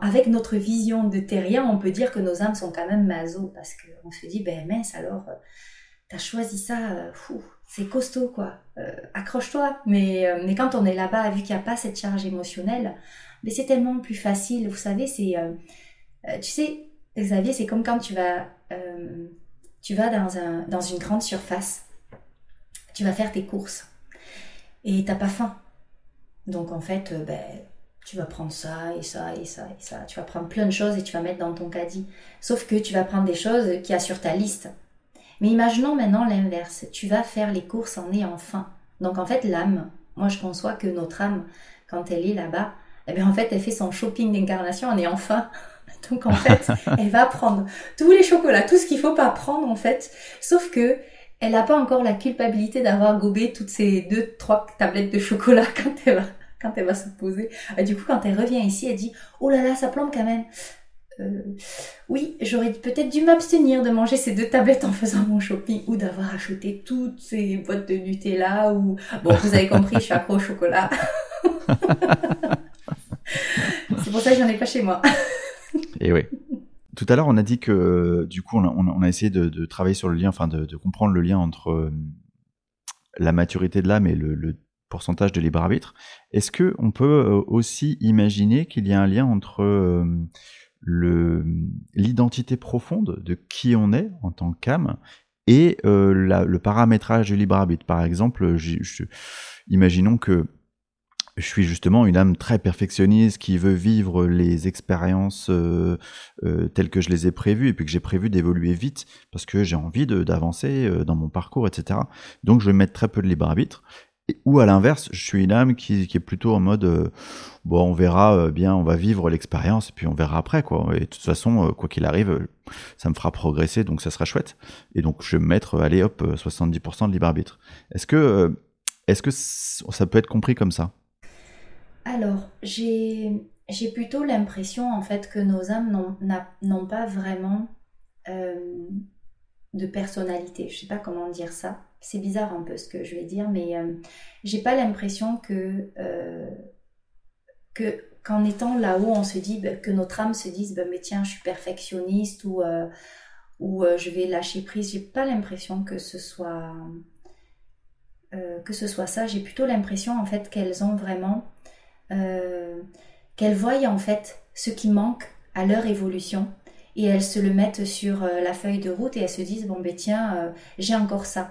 avec notre vision de terrien, on peut dire que nos âmes sont quand même maso, parce qu'on se dit, ben mince, alors, t'as choisi ça, fou, c'est costaud quoi. Euh, accroche-toi. Mais, euh, mais quand on est là-bas, vu qu'il n'y a pas cette charge émotionnelle, mais c'est tellement plus facile. Vous savez, c'est, euh, tu sais, Xavier, c'est comme quand tu vas, tu vas dans, un, dans une grande surface, tu vas faire tes courses et t'as pas faim. Donc en fait, ben, tu vas prendre ça et ça et ça et ça. Tu vas prendre plein de choses et tu vas mettre dans ton caddie. Sauf que tu vas prendre des choses qui y a sur ta liste. Mais imaginons maintenant l'inverse. Tu vas faire les courses en ayant faim. Donc en fait, l'âme, moi je conçois que notre âme, quand elle est là-bas, eh bien en fait, elle fait son shopping d'incarnation en ayant faim. *laughs* Donc en fait, *laughs* elle va prendre tous les chocolats, tout ce qu'il faut pas prendre en fait. Sauf que elle n'a pas encore la culpabilité d'avoir gobé toutes ces deux, trois tablettes de chocolat *laughs* quand elle va, quand elle va se poser. Et du coup, quand elle revient ici, elle dit, oh là là, ça plombe quand même. Euh, oui, j'aurais peut-être dû m'abstenir de manger ces deux tablettes en faisant mon shopping ou d'avoir acheté toutes ces boîtes de Nutella ou... Bon, vous avez compris, je suis accro au chocolat. *laughs* C'est pour ça que j'en ai pas chez moi.
Et oui. Tout à l'heure, on a dit que du coup, on a, essayé de, travailler sur le lien, enfin de, comprendre le lien entre euh, la maturité de l'âme et le, pourcentage de libre arbitre. Est-ce que on peut euh, aussi imaginer qu'il y a un lien entre l'identité profonde de qui on est en tant qu'âme et euh, le paramétrage du libre arbitre. Par exemple, imaginons que je suis justement une âme très perfectionniste qui veut vivre les expériences euh, euh, telles que je les ai prévues et puis que j'ai prévu d'évoluer vite parce que j'ai envie d'avancer dans mon parcours, etc. Donc je vais mettre très peu de libre arbitre. Ou à l'inverse, je suis une âme qui, est plutôt en mode euh, bon, on verra euh, bien, on va vivre l'expérience puis on verra après quoi. Et de toute façon, euh, quoi qu'il arrive, ça me fera progresser, donc ça sera chouette. Et donc je vais me mettre, allez hop, 70% de libre arbitre. Est-ce que, est-ce que ça peut être compris comme ça?
Alors j'ai j'ai plutôt l'impression en fait que nos âmes n'ont pas vraiment de personnalité. Je sais pas comment dire ça c'est bizarre un peu ce que je vais dire, mais euh, j'ai pas l'impression que, euh, que qu'en étant là-haut, on se dit bah, que notre âme se dise bah, mais tiens, je suis perfectionniste ou euh, ou je vais lâcher prise. J'ai pas l'impression que ce soit que ce soit ça. J'ai plutôt l'impression en fait qu'elles ont vraiment qu'elles voient en fait ce qui manque à leur évolution et elles se le mettent sur la feuille de route et elles se disent bon ben tiens j'ai encore ça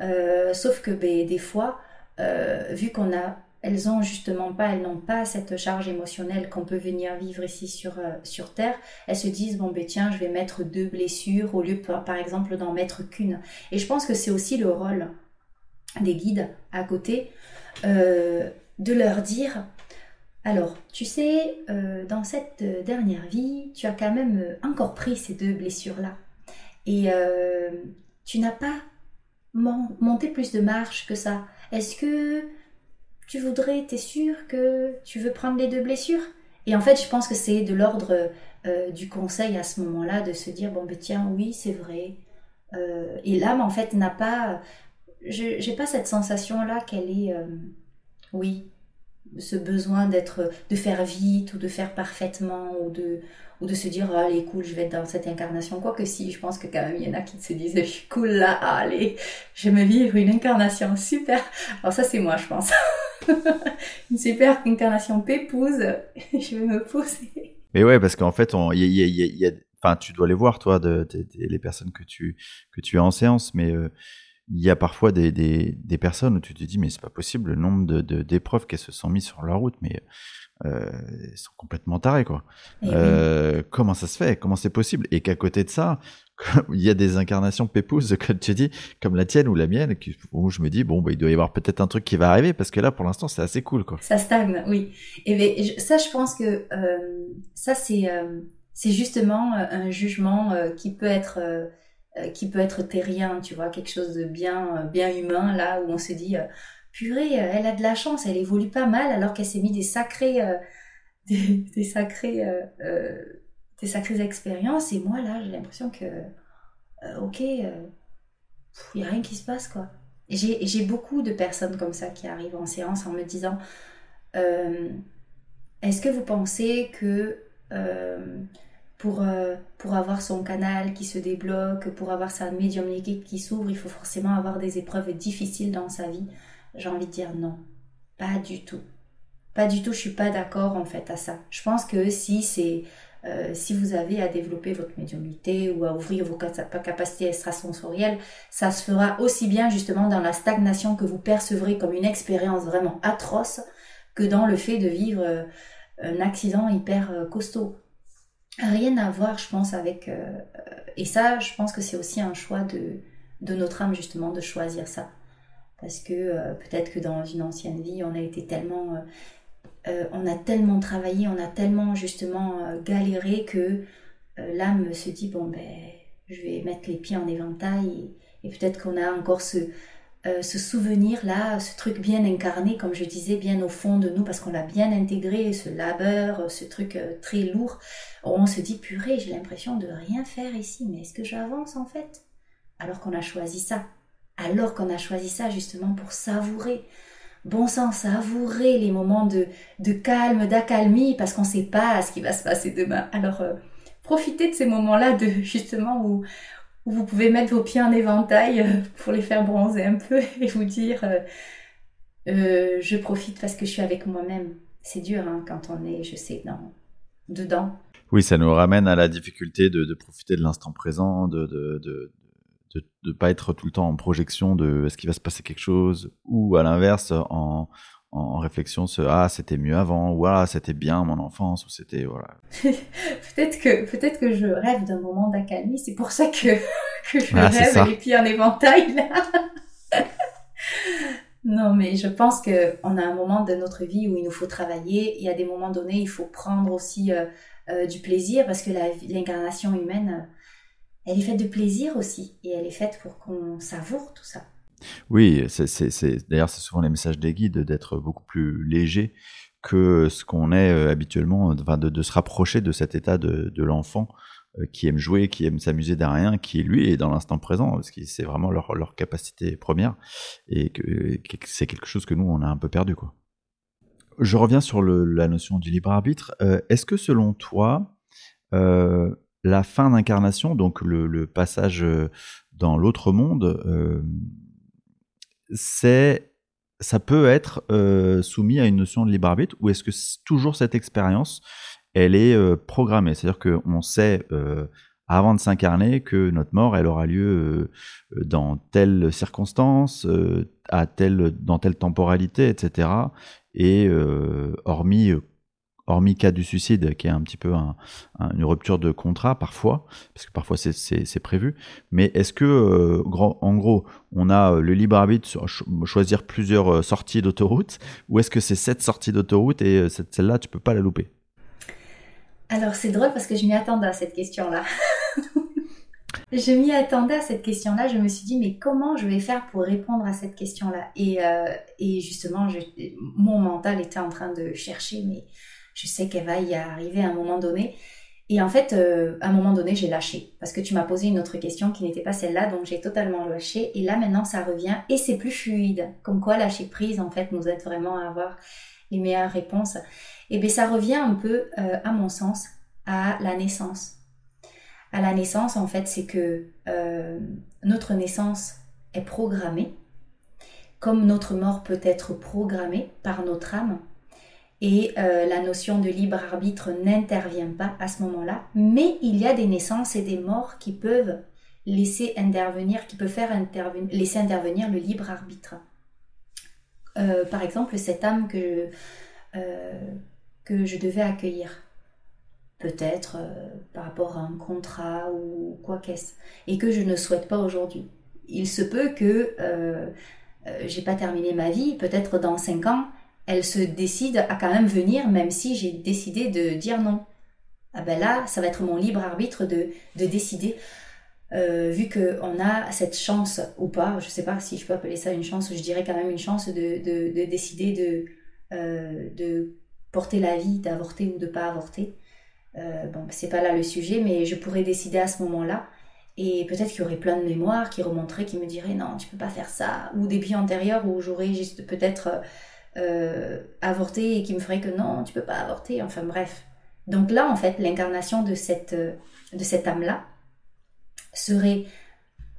euh, sauf que ben, des fois, euh, vu qu'on a, elles ont justement pas, elles n'ont pas cette charge émotionnelle qu'on peut venir vivre ici sur, euh, sur Terre, elles se disent, bon ben tiens, je vais mettre deux blessures au lieu par exemple d'en mettre qu'une. Et je pense que c'est aussi le rôle des guides à côté, de leur dire, alors, tu sais, dans cette dernière vie, tu as quand même encore pris ces deux blessures-là. Et tu n'as pas monter plus de marche que ça Est-ce que tu voudrais, t'es sûr que tu veux prendre les deux blessures? Et en fait, je pense que c'est de l'ordre euh, du conseil à ce moment-là de se dire bon ben tiens, oui, c'est vrai. Euh, et l'âme en fait n'a pas, je j'ai pas cette sensation là qu'elle est, euh, oui, ce besoin d'être, de faire vite ou de faire parfaitement ou de ou de se dire allez cool je vais être dans cette incarnation. Quoi que si je pense que quand même il y en a qui se disent je suis *laughs* cool là allez je vais me vivre une incarnation super. Alors ça c'est moi je pense. *laughs* Une super incarnation pépouse *laughs* je vais me poser.
Mais ouais parce qu'en fait il y a, y a, enfin tu dois les voir toi de, les personnes que tu que tu as en séance mais euh, il y a parfois des, des, des, personnes où tu te dis mais c'est pas possible le nombre de d'épreuves qu'elles se sont mises sur leur route mais euh, ils sont complètement tarés quoi. Eh euh, comment ça se fait? Comment c'est possible? Et qu'à côté de ça, *laughs* il y a des incarnations pépouses, comme tu dis, comme la tienne ou la mienne, où je me dis bon bah il doit y avoir peut-être un truc qui va arriver parce que là pour l'instant c'est assez cool quoi.
Ça stagne, oui. Et ben, ça je pense que euh, ça c'est euh, c'est justement euh, un jugement euh, qui peut être qui peut être terrien, tu vois, quelque chose de bien bien humain là où on se dit purée, euh, elle a de la chance, elle évolue pas mal alors qu'elle s'est mis des sacrés, euh, *laughs* des, sacrés, euh, des sacrées expériences. Et moi là, j'ai l'impression que, ok, il n'y a rien qui se passe quoi. J'ai beaucoup de personnes comme ça qui arrivent en séance en me disant, est-ce que vous pensez que pour, pour avoir son canal qui se débloque, pour avoir sa médiumnité qui s'ouvre, il faut forcément avoir des épreuves difficiles dans sa vie j'ai envie de dire non. Pas du tout. Pas du tout, je suis pas d'accord en fait à ça. Je pense que si c'est euh, si vous avez à développer votre médiumnité ou à ouvrir vos capacités extrasensorielles, ça se fera aussi bien justement dans la stagnation que vous percevrez comme une expérience vraiment atroce que dans le fait de vivre euh, un accident hyper euh, costaud. Rien à voir, je pense, avec... et ça, je pense que c'est aussi un choix de, de notre âme, justement, de choisir ça. Parce que euh, peut-être que dans une ancienne vie, on a été tellement, euh, euh, on a tellement travaillé, on a tellement justement galéré que l'âme se dit bon ben, je vais mettre les pieds en éventail et, peut-être qu'on a encore ce, ce souvenir là, ce truc bien incarné, comme je disais, bien au fond de nous, parce qu'on l'a bien intégré, ce labeur, ce truc très lourd. On se dit purée, j'ai l'impression de rien faire ici, mais est-ce que j'avance en fait? Alors qu'on a choisi ça alors qu'on a choisi ça justement pour savourer. Bon sang, savourer les moments de, de calme, d'accalmie, parce qu'on ne sait pas ce qui va se passer demain. Alors, euh, profitez de ces moments-là, de justement où, où, vous pouvez mettre vos pieds en éventail euh, pour les faire bronzer un peu *laughs* et vous dire euh, je profite parce que je suis avec moi-même. C'est dur hein, quand on est, je sais, dans, dedans.
Oui, ça nous ramène à la difficulté de, profiter de l'instant présent, de ne pas être tout le temps en projection de est-ce qu'il va se passer quelque chose ou à l'inverse en, en réflexion ce ah c'était mieux avant ou ah c'était bien mon enfance ou c'était voilà *laughs*
peut-être que peut-être que je rêve d'un moment d'accalmie c'est pour ça que, *laughs* que je ah, rêve les pieds en éventail là *laughs* Non, mais je pense qu'on a un moment de notre vie où il nous faut travailler. Il y a des moments donnés, il faut prendre aussi euh, euh, du plaisir parce que l'incarnation humaine, elle est faite de plaisir aussi. Et elle est faite pour qu'on savoure tout ça.
Oui, c'est, d'ailleurs, c'est souvent les messages des guides d'être beaucoup plus léger que ce qu'on est euh, habituellement, de, se rapprocher de cet état de, l'enfant euh, qui aime jouer, qui aime s'amuser d'un rien, qui lui est dans l'instant présent, parce que c'est vraiment leur, capacité première, et que, c'est quelque chose que nous, on a un peu perdu. Je reviens sur la notion du libre arbitre. Euh, est-ce que selon toi, la fin d'incarnation, donc le, passage dans l'autre monde, c'est ça peut être euh, soumis à une notion de libre arbitre ou est-ce que toujours cette expérience, elle est euh, programmée? C'est-à-dire qu'on sait euh, avant de s'incarner que notre mort, elle aura lieu dans telle circonstance, à telle, dans telle temporalité, etc. Et hormis hormis cas du suicide, qui est un petit peu une rupture de contrat parfois, parce que parfois c'est prévu. Mais est-ce que, euh, en gros, on a euh, le libre arbitre sur choisir plusieurs euh, sorties d'autoroute, ou est-ce que c'est cette sortie d'autoroute et celle-là, tu peux pas la louper?
Alors c'est drôle parce que je m'y attendais à cette question-là. *laughs* je m'y attendais à cette question-là. Je me suis dit, mais comment je vais faire pour répondre à cette question-là? Et, justement, mon mental était en train de chercher, mais je sais qu'elle va y arriver à un moment donné. Et en fait, euh, à un moment donné, j'ai lâché parce que tu m'as posé une autre question qui n'était pas celle-là, donc j'ai totalement lâché. Et là, maintenant, ça revient et c'est plus fluide. Comme quoi, lâcher prise, en fait, nous aide vraiment à avoir les meilleures réponses. Et bien, ça revient un peu, euh, à mon sens, à la naissance. À la naissance, en fait, c'est que euh, notre naissance est programmée, comme notre mort peut être programmée par notre âme et euh, la notion de libre arbitre n'intervient pas à ce moment-là, mais il y a des naissances et des morts qui peuvent laisser intervenir, qui peuvent faire laisser intervenir le libre arbitre. Euh, par exemple, cette âme que, euh, que je devais accueillir, peut-être par rapport à un contrat ou quoi qu'est-ce, et que je ne souhaite pas aujourd'hui. Il se peut que j'ai pas terminé ma vie, peut-être dans cinq ans, elle se décide à quand même venir, même si j'ai décidé de dire non. Ah ben là, ça va être mon libre arbitre de, décider. Euh, vu qu'on a cette chance ou pas, je sais pas si je peux appeler ça une chance, je dirais quand même une chance de, décider de, euh, de porter la vie, d'avorter ou de pas avorter. Euh, bon, c'est pas là le sujet, mais je pourrais décider à ce moment-là. Et peut-être qu'il y aurait plein de mémoires qui remonteraient, qui me diraient non, tu peux pas faire ça. Ou des vies antérieures où j'aurais juste peut-être euh, avorter et qui me ferait que non, tu peux pas avorter, enfin bref. Donc là, en fait, l'incarnation de cette, euh, de cette âme-là serait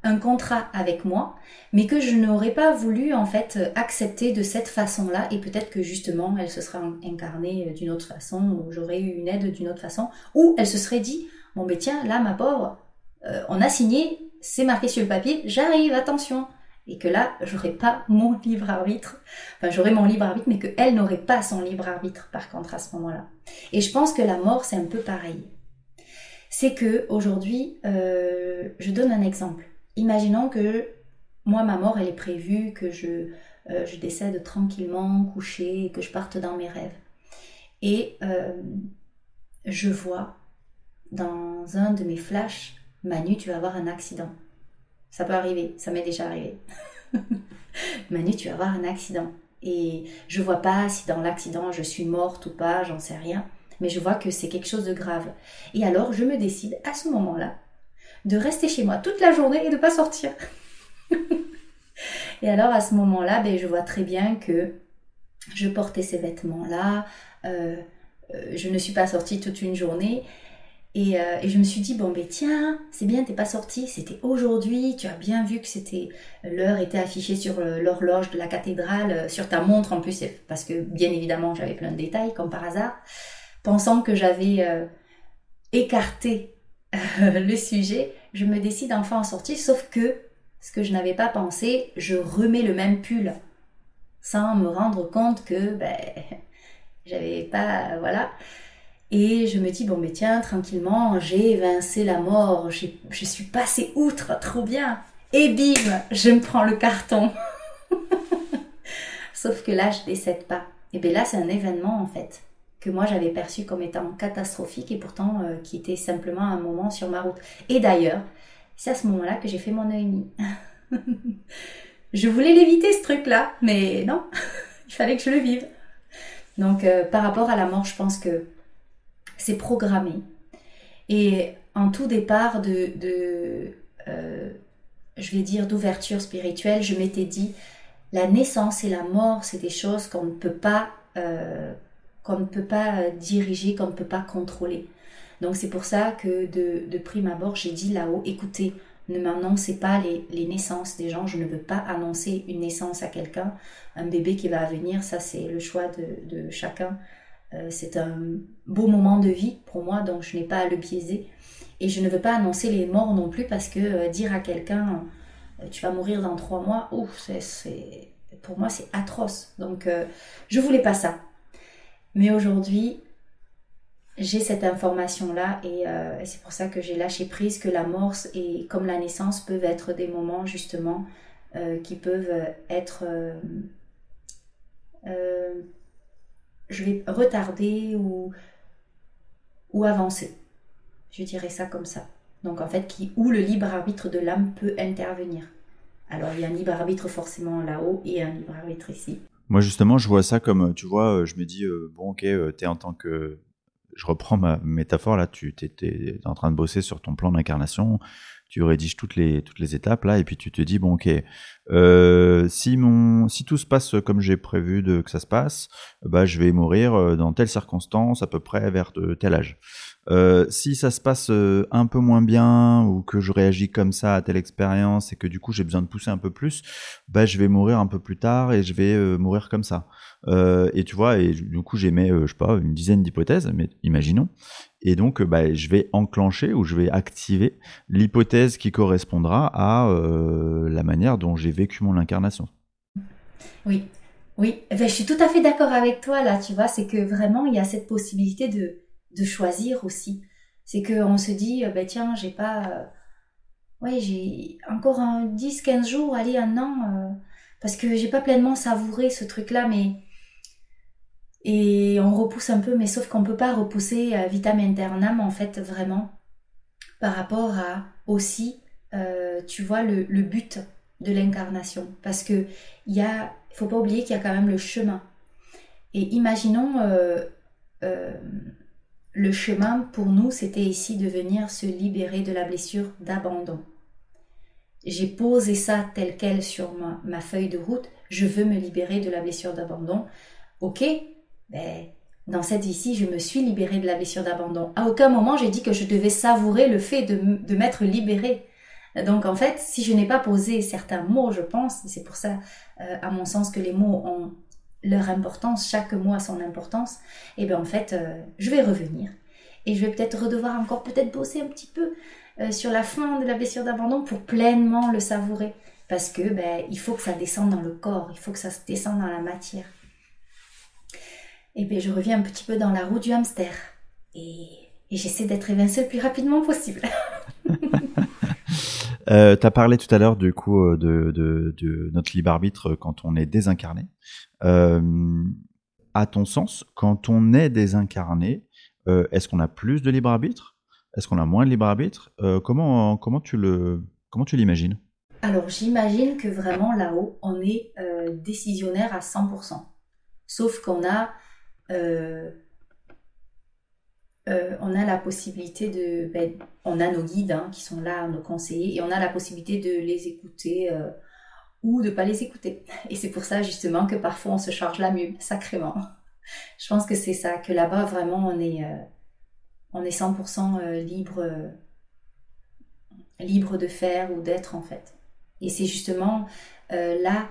un contrat avec moi, mais que je n'aurais pas voulu en fait accepter de cette façon-là, et peut-être que justement elle se serait incarnée d'une autre façon, ou j'aurais eu une aide d'une autre façon, ou elle se serait dit, bon ben tiens, là ma pauvre, euh, on a signé, c'est marqué sur le papier, j'arrive, attention, et que là, j'aurais pas mon libre arbitre. Enfin, j'aurais mon libre arbitre, mais qu'elle n'aurait pas son libre arbitre, par contre, à ce moment-là. Et je pense que la mort, c'est un peu pareil. C'est que aujourd'hui, euh, je donne un exemple. Imaginons que moi, ma mort, elle est prévue, que je, euh, je décède tranquillement, couché, que je parte dans mes rêves. Et euh, je vois dans un de mes flashs, Manu, tu vas avoir un accident. Ça peut arriver, ça m'est déjà arrivé. *laughs* Manu, tu vas avoir un accident. Et je vois pas si dans l'accident je suis morte ou pas, j'en sais rien. Mais je vois que c'est quelque chose de grave. Et alors je me décide à ce moment-là de rester chez moi toute la journée et de pas sortir. *laughs* et alors à ce moment-là, ben, je vois très bien que je portais ces vêtements-là. Euh, euh, je ne suis pas sortie toute une journée euh, et, je me suis dit, bon, ben tiens, c'est bien, t'es pas sorti, c'était aujourd'hui, tu as bien vu que c'était l'heure était affichée sur euh, l'horloge de la cathédrale, euh, sur ta montre en plus, parce que bien évidemment j'avais plein de détails, comme par hasard, pensant que j'avais écarté *laughs* le sujet, je me décide enfin à sortir, sauf que, ce que je n'avais pas pensé, je remets le même pull, sans me rendre compte que, ben, *laughs* j'avais pas, voilà. Et je me dis, bon, mais tiens, tranquillement, j'ai évincé la mort, je suis passée outre, trop bien. Et bim, je me prends le carton. *laughs* sauf que là, je décède pas. Et bien là, c'est un événement en fait que moi j'avais perçu comme étant catastrophique et pourtant euh, qui était simplement un moment sur ma route. Et d'ailleurs, c'est à ce moment-là que j'ai fait mon œil *laughs* je voulais l'éviter ce truc-là, mais non, *laughs* il fallait que je le vive. Donc euh, par rapport à la mort, je pense que c'est programmé. Et en tout départ de, euh, je vais dire, d'ouverture spirituelle, je m'étais dit, la naissance et la mort, c'est des choses qu'on ne peut pas, euh, qu'on ne peut pas diriger, qu'on ne peut pas contrôler. Donc c'est pour ça que de, prime abord, j'ai dit là-haut, écoutez, ne m'annoncez pas les, naissances des gens, je ne veux pas annoncer une naissance à quelqu'un, un bébé qui va venir, ça c'est le choix de chacun. Euh, c'est un beau moment de vie pour moi, donc je n'ai pas à le biaiser. Et je ne veux pas annoncer les morts non plus parce que euh, dire à quelqu'un euh, tu vas mourir dans trois mois, ouf, c'est, pour moi c'est atroce. Donc je voulais pas ça. Mais aujourd'hui, j'ai cette information-là et, c'est pour ça que j'ai lâché prise que la mort et comme la naissance peuvent être des moments justement qui peuvent être je vais retarder ou, ou avancer. Je dirais ça comme ça. Donc en fait, qui, où le libre arbitre de l'âme peut intervenir. Alors il y a un libre arbitre forcément là-haut et un libre arbitre ici.
Moi justement, je vois ça comme, tu vois, je me dis, euh, bon ok, euh, tu es en tant que... Je reprends ma métaphore là, tu es, en train de bosser sur ton plan d'incarnation, tu rédiges toutes les, toutes les étapes là, et puis tu te dis, bon ok, euh, si, mon, si tout se passe comme j'ai prévu de, que ça se passe, bah, je vais mourir euh, dans telle circonstance, à peu près vers de tel âge. Euh, si ça se passe euh, un peu moins bien ou que je réagis comme ça à telle expérience et que du coup j'ai besoin de pousser un peu plus, bah je vais mourir un peu plus tard et je vais euh, mourir comme ça. et tu vois, et du coup j'émets, je sais pas, une dizaine d'hypothèses, mais imaginons. Et donc bah, je vais enclencher ou je vais activer l'hypothèse qui correspondra à la manière dont j'ai vécu mon incarnation.
Oui, oui, eh ben, je suis tout à fait d'accord avec toi là, tu vois, c'est que vraiment il y a cette possibilité de de choisir aussi. C'est qu'on se dit, ben tiens, j'ai pas. Euh, ouais, j'ai encore un 10, 15 jours, allez, un an, euh, parce que j'ai pas pleinement savouré ce truc-là, mais. Et on repousse un peu, mais sauf qu'on peut pas repousser euh, vitam aeternam, en fait, vraiment, par rapport à aussi, tu vois, le, le but de l'incarnation. Parce que il a, faut pas oublier qu'il y a quand même le chemin. Et imaginons, le chemin pour nous, c'était ici de venir se libérer de la blessure d'abandon. J'ai posé ça tel quel sur ma, feuille de route. Je veux me libérer de la blessure d'abandon. Ok, ben, dans cette vie-ci, je me suis libérée de la blessure d'abandon. À aucun moment, j'ai dit que je devais savourer le fait de, m'être libérée. Donc en fait, si je n'ai pas posé certains mots, je pense, c'est pour ça, euh, à mon sens, que les mots ont leur importance, chaque mot a son importance, et bien en fait, euh, je vais revenir. Et je vais peut-être redevoir encore peut-être bosser un petit peu euh, sur la fin de la blessure d'abandon pour pleinement le savourer. Parce que ben, il faut que ça descende dans le corps, il faut que ça se descende dans la matière. Et bien je reviens un petit peu dans la roue du hamster. Et, j'essaie d'être évincée le plus rapidement possible. *laughs*
Euh, tu as parlé tout à l'heure du coup euh, de, de, notre libre arbitre quand on est désincarné. Euh, à ton sens, quand on est désincarné, est-ce qu'on a plus de libre arbitre? Est-ce qu'on a moins de libre arbitre? Comment comment tu le comment tu l'imagines?
Alors j'imagine que vraiment là-haut, on est décisionnaire à 100%. Sauf qu'on a euh, on a la possibilité de... Ben, on a nos guides hein, qui sont là, nos conseillers, et on a la possibilité de les écouter euh, ou de pas les écouter. Et c'est pour ça justement que parfois on se charge la mule, sacrément. Je pense que c'est ça, que là-bas vraiment on est, euh, on est 100% libre, libre de faire ou d'être en fait. Et c'est justement là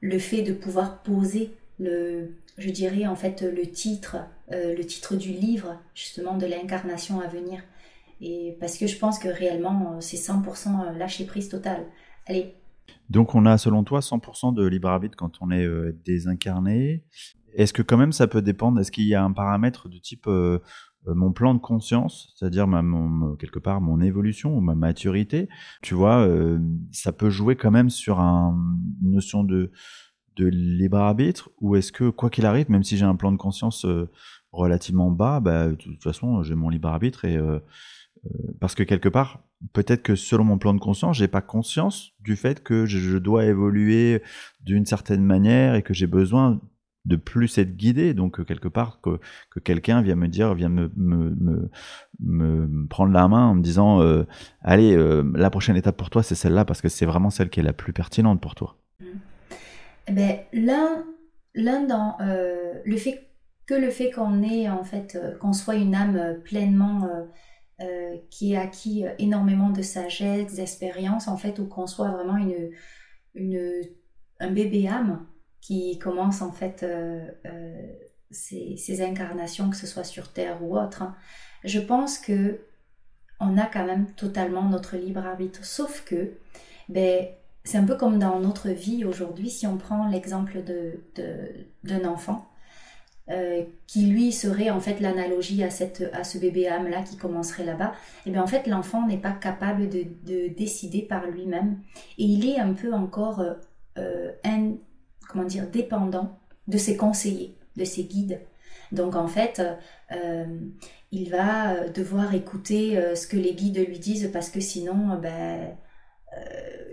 le fait de pouvoir poser le, je dirais en fait le titre, euh, le titre du livre justement de l'incarnation à venir. Et parce que je pense que réellement euh, c'est 100% euh, lâcher prise totale. Allez.
Donc on a selon toi 100% de libre arbitre quand on est désincarné. Est-ce que quand même ça peut dépendre? Est-ce qu'il y a un paramètre de type mon plan de conscience, c'est-à-dire quelque part mon évolution ou ma maturité? Tu vois, ça peut jouer quand même sur un, une notion de de libre arbitre ou est-ce que quoi qu'il arrive, même si j'ai un plan de conscience relativement bas, bah, de toute façon j'ai mon libre arbitre et parce que quelque part, peut-être que selon mon plan de conscience, j'ai pas conscience du fait que je, dois évoluer d'une certaine manière et que j'ai besoin de plus être guidé. Donc euh, quelque part que, que quelqu'un vient me dire, vient me, me, me, prendre la main en me disant, euh, allez, euh, la prochaine étape pour toi, c'est celle-là parce que c'est vraiment celle qui est la plus pertinente pour toi.
Eh ben, l'un, dans le fait que le fait qu'on ait qu'on soit une âme pleinement euh, qui a acquis énormément de sagesse, d'expérience, en fait, ou qu'on soit vraiment une, un bébé âme qui commence en fait euh, euh, ses, incarnations, que ce soit sur Terre ou autre. Hein. Je pense que on a quand même totalement notre libre arbitre, sauf que ben, c'est un peu comme dans notre vie aujourd'hui, si on prend l'exemple d'un de, enfant, euh, qui lui serait en fait l'analogie à, cette, à ce bébé âme là qui commencerait là-bas, et eh bien en fait l'enfant n'est pas capable de, décider par lui-même et il est un peu encore un, euh, comment dire dépendant de ses conseillers, de ses guides. Donc en fait, euh, il va devoir écouter ce que les guides lui disent parce que sinon, ben,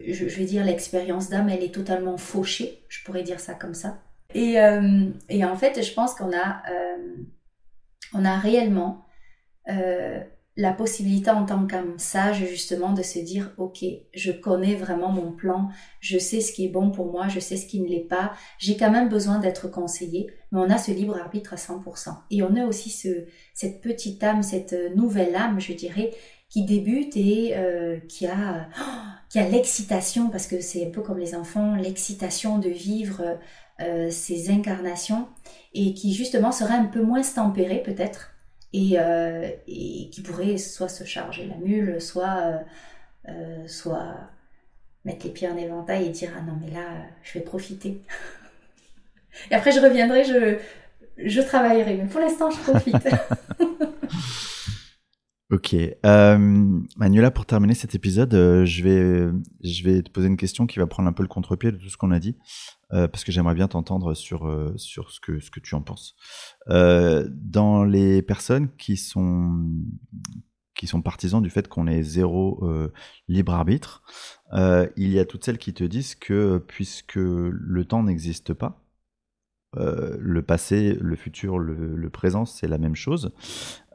je, je vais dire l'expérience d'âme, elle est totalement fauchée, je pourrais dire ça comme ça. Et, euh, et, en fait, je pense qu'on a, euh, on a réellement euh, la possibilité en tant qu'âme sage justement de se dire ok je connais vraiment mon plan je sais ce qui est bon pour moi je sais ce qui ne l'est pas j'ai quand même besoin d'être conseillé mais on a ce libre arbitre à 100% et on a aussi ce, cette petite âme cette nouvelle âme je dirais qui débute et euh, qui a *gasps* qui a l'excitation parce que c'est un peu comme les enfants l'excitation de vivre euh, ces incarnations et qui justement serait un peu moins tempéré peut-être et, euh, et, qui pourrait soit se charger la mule, soit, soit mettre les pieds en éventail et dire ah non mais là je vais profiter. *laughs* et après je reviendrai, je, je travaillerai, mais pour l'instant je profite. *laughs*
Ok. Euh, Manuela, pour terminer cet épisode, euh, je, vais, je vais te poser une question qui va prendre un peu le contre-pied de tout ce qu'on a dit, euh, parce que j'aimerais bien t'entendre sur, euh, sur ce, que, ce que tu en penses. Euh, dans les personnes qui sont, qui sont partisans du fait qu'on ait zéro libre arbitre, il y a toutes celles qui te disent que puisque le temps n'existe pas, euh, le passé, le futur, le, présent, c'est la même chose.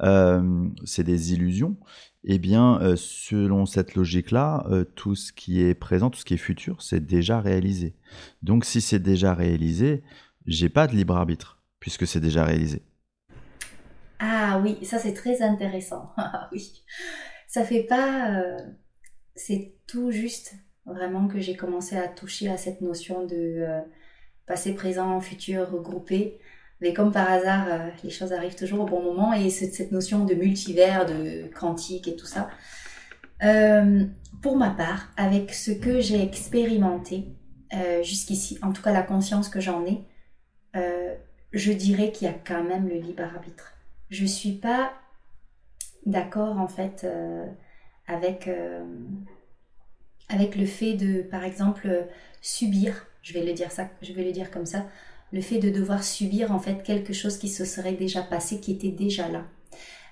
Euh, c'est des illusions. Eh bien, euh, selon cette logique-là, tout ce qui est présent, tout ce qui est futur, c'est déjà réalisé. Donc, si c'est déjà réalisé, j'ai pas de libre arbitre puisque c'est déjà réalisé.
Ah oui, ça c'est très intéressant. *laughs* Ah oui, ça fait pas. c'est tout juste vraiment que j'ai commencé à toucher à cette notion de passé, présent, futur regroupé. Mais comme par hasard, euh, les choses arrivent toujours au bon moment et cette, notion de multivers, de quantique et tout ça. Euh, pour ma part, avec ce que j'ai expérimenté euh, jusqu'ici, en tout cas la conscience que j'en ai, je dirais qu'il y a quand même le libre arbitre. Je suis pas d'accord en fait avec avec le fait de, par exemple, subir je vais le dire comme ça, le fait de devoir subir en fait quelque chose qui se serait déjà passé, qui était déjà là.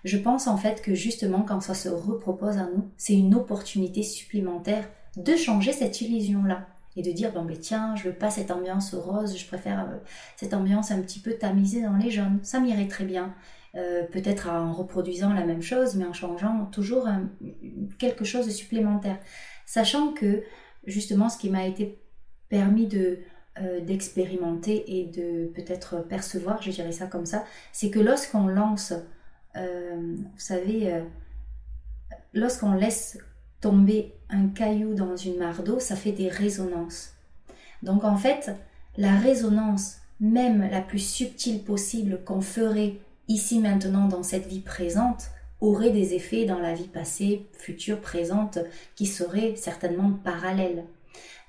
Je pense en fait que justement quand ça se repropose à nous, c'est une opportunité supplémentaire de changer cette illusion là et de dire bon ben tiens je veux pas cette ambiance rose, je préfère euh, cette ambiance un petit peu tamisée dans les jaunes, ça m'irait très bien. Euh, peut-être en reproduisant la même chose mais en changeant toujours quelque chose de supplémentaire, sachant que justement ce qui m'a été permis de euh, d'expérimenter et de peut-être percevoir, je dirais ça comme ça, c'est que lorsqu'on lance, euh, vous savez, euh, lorsqu'on laisse tomber un caillou dans une mare d'eau, ça fait des résonances. Donc en fait, la résonance, même la plus subtile possible qu'on ferait ici maintenant dans cette vie présente, aurait des effets dans la vie passée, future, présente, qui seraient certainement parallèles.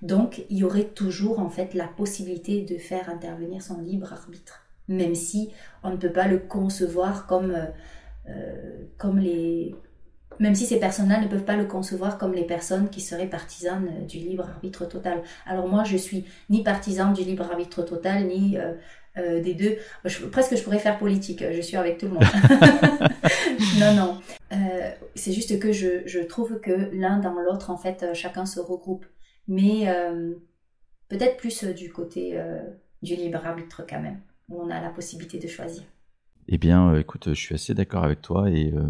Donc, il y aurait toujours en fait la possibilité de faire intervenir son libre arbitre, même si on ne peut pas le concevoir comme, euh, euh, comme les, même si ces personnes-là ne peuvent pas le concevoir comme les personnes qui seraient partisanes euh, du libre arbitre total. Alors moi, je suis ni partisane du libre arbitre total, ni euh, euh, des deux. presque, je pourrais faire politique. Je suis avec tout le monde. *laughs* non, non. c'est juste que je, trouve que l'un dans l'autre, en fait, chacun se regroupe. Mais peut-être plus du côté du libre arbitre quand même, où on a la possibilité de choisir.
Eh bien, euh, écoute, je suis assez d'accord avec toi et euh,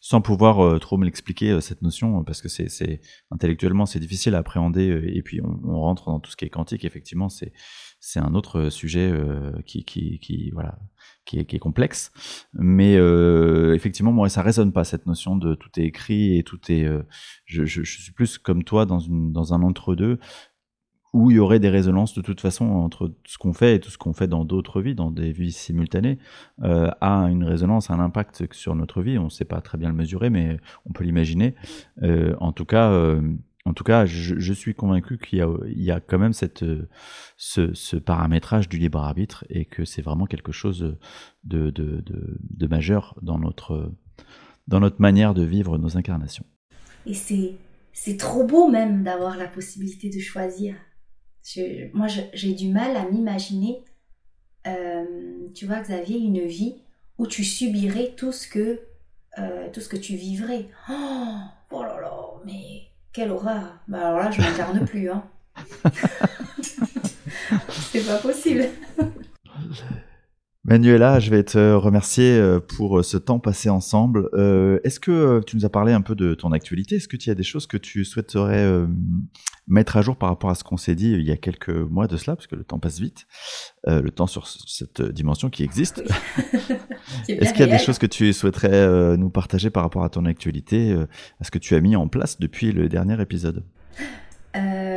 sans pouvoir euh, trop me l'expliquer cette notion, parce que c'est intellectuellement c'est difficile à appréhender et puis on, rentre dans tout ce qui est quantique. Effectivement, c'est c'est un autre sujet qui, qui, qui voilà qui est, qui est complexe. Mais effectivement, moi, ça résonne pas cette notion de tout est écrit et tout est. Je, je, je, suis plus comme toi dans une dans un entre deux où il y aurait des résonances de toute façon entre ce qu'on fait et tout ce qu'on fait dans d'autres vies, dans des vies simultanées, euh, a une résonance, un impact sur notre vie. On ne sait pas très bien le mesurer, mais on peut l'imaginer. Euh, en tout cas, euh, en tout cas, je, suis convaincu qu'il y a, quand même cette, ce, paramétrage du libre arbitre et que c'est vraiment quelque chose de, de, majeur dans notre, dans notre manière de vivre nos incarnations.
Et c'est trop beau même d'avoir la possibilité de choisir moi, j'ai du mal à m'imaginer, euh, tu vois, Xavier, une vie où tu subirais tout ce que, euh, tout ce que tu vivrais. Oh, oh là là, mais quelle horreur. Bah alors là, je m'incarne *laughs* plus. Hein. *laughs* C'est pas possible.
Manuela, je vais te remercier euh, pour euh, ce temps passé ensemble. Euh, est-ce que tu nous as parlé un peu de ton actualité? Est-ce que tu as des choses que tu souhaiterais mettre à jour par rapport à ce qu'on s'est dit il y a quelques mois de cela? Parce que le temps passe vite, le temps sur cette dimension qui existe. *laughs* Est-ce qu'il y a des choses que tu souhaiterais nous partager par rapport à ton actualité, à ce que tu as mis en place depuis le dernier épisode?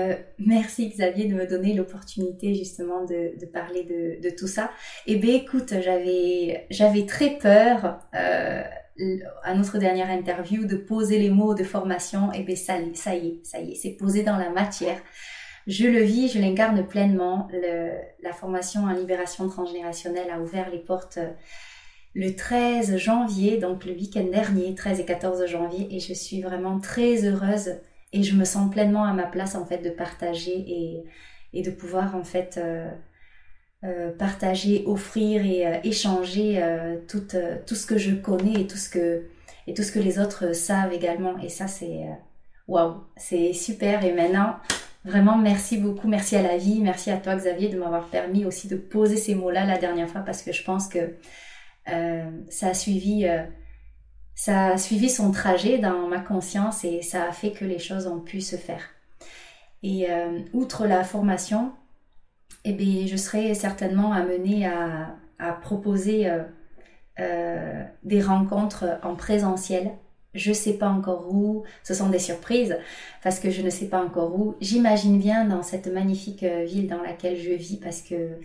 Euh, merci Xavier de me donner l'opportunité justement de, parler de, tout ça. Eh bien écoute, j'avais, très peur euh, à notre dernière interview de poser les mots de formation. Eh bien ça, y est, ça y est, c'est posé dans la matière. Je le vis, je l'incarne pleinement. Le, la formation en libération transgénérationnelle a ouvert les portes euh, le 13 janvier, donc le week-end dernier, 13 et 14 janvier, et je suis vraiment très heureuse et je me sens pleinement à ma place en fait de partager et, de pouvoir en fait euh, euh, partager, offrir et euh, échanger tout, ce que je connais et tout ce que, et tout ce que les autres savent également. Et ça, c'est waouh, c'est super. Et maintenant, vraiment, merci beaucoup. Merci à la vie. Merci à toi, Xavier, de m'avoir permis aussi de poser ces mots-là la dernière fois parce que je pense que ça a suivi ça a suivi son trajet dans ma conscience et ça a fait que les choses ont pu se faire. Et euh, outre la formation, eh bien, je serai certainement amenée à, proposer euh, euh, des rencontres en présentiel. Je ne sais pas encore où, ce sont des surprises parce que je ne sais pas encore où. J'imagine bien dans cette magnifique ville dans laquelle je vis parce que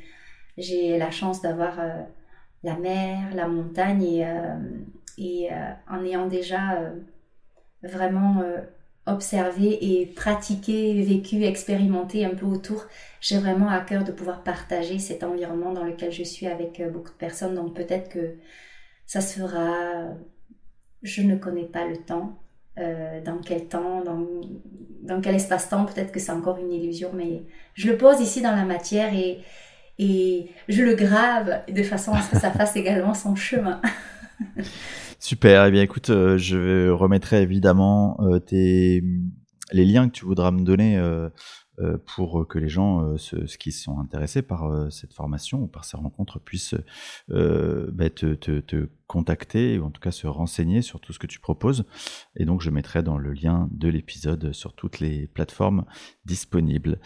j'ai la chance d'avoir la mer, la montagne et et euh, en ayant déjà euh, vraiment euh, observé et pratiqué, vécu, expérimenté un peu autour, j'ai vraiment à cœur de pouvoir partager cet environnement dans lequel je suis avec beaucoup de personnes. Donc peut-être que ça se fera, je ne connais pas le temps, dans quel temps, dans, dans quel espace-temps, peut-être que c'est encore une illusion, mais je le pose ici dans la matière et, et je le grave de façon à ce que ça *laughs* fasse également son chemin. *laughs*
Super. Eh bien, écoute, euh, je remettrai évidemment euh, les liens que tu voudras me donner euh, pour que les gens ceux, qui sont intéressés par cette formation ou par ces rencontres puissent bah, te, contacter ou en tout cas se renseigner sur tout ce que tu proposes. Et donc, je mettrai dans le lien de l'épisode sur toutes les plateformes disponibles.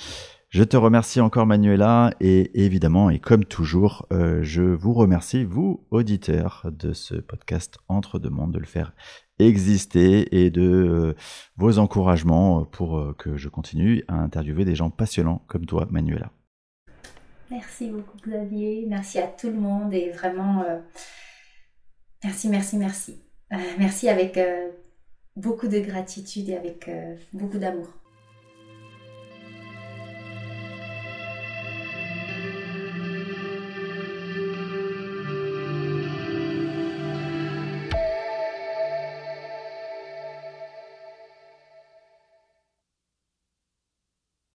Je te remercie encore Manuela et évidemment et comme toujours, euh, je vous remercie, vous auditeurs de ce podcast Entre deux mondes, de le faire exister et de euh, vos encouragements pour euh, que je continue à interviewer des gens passionnants comme toi Manuela.
Merci beaucoup Xavier, merci à tout le monde et vraiment merci, merci, merci. merci avec beaucoup de gratitude et avec beaucoup d'amour.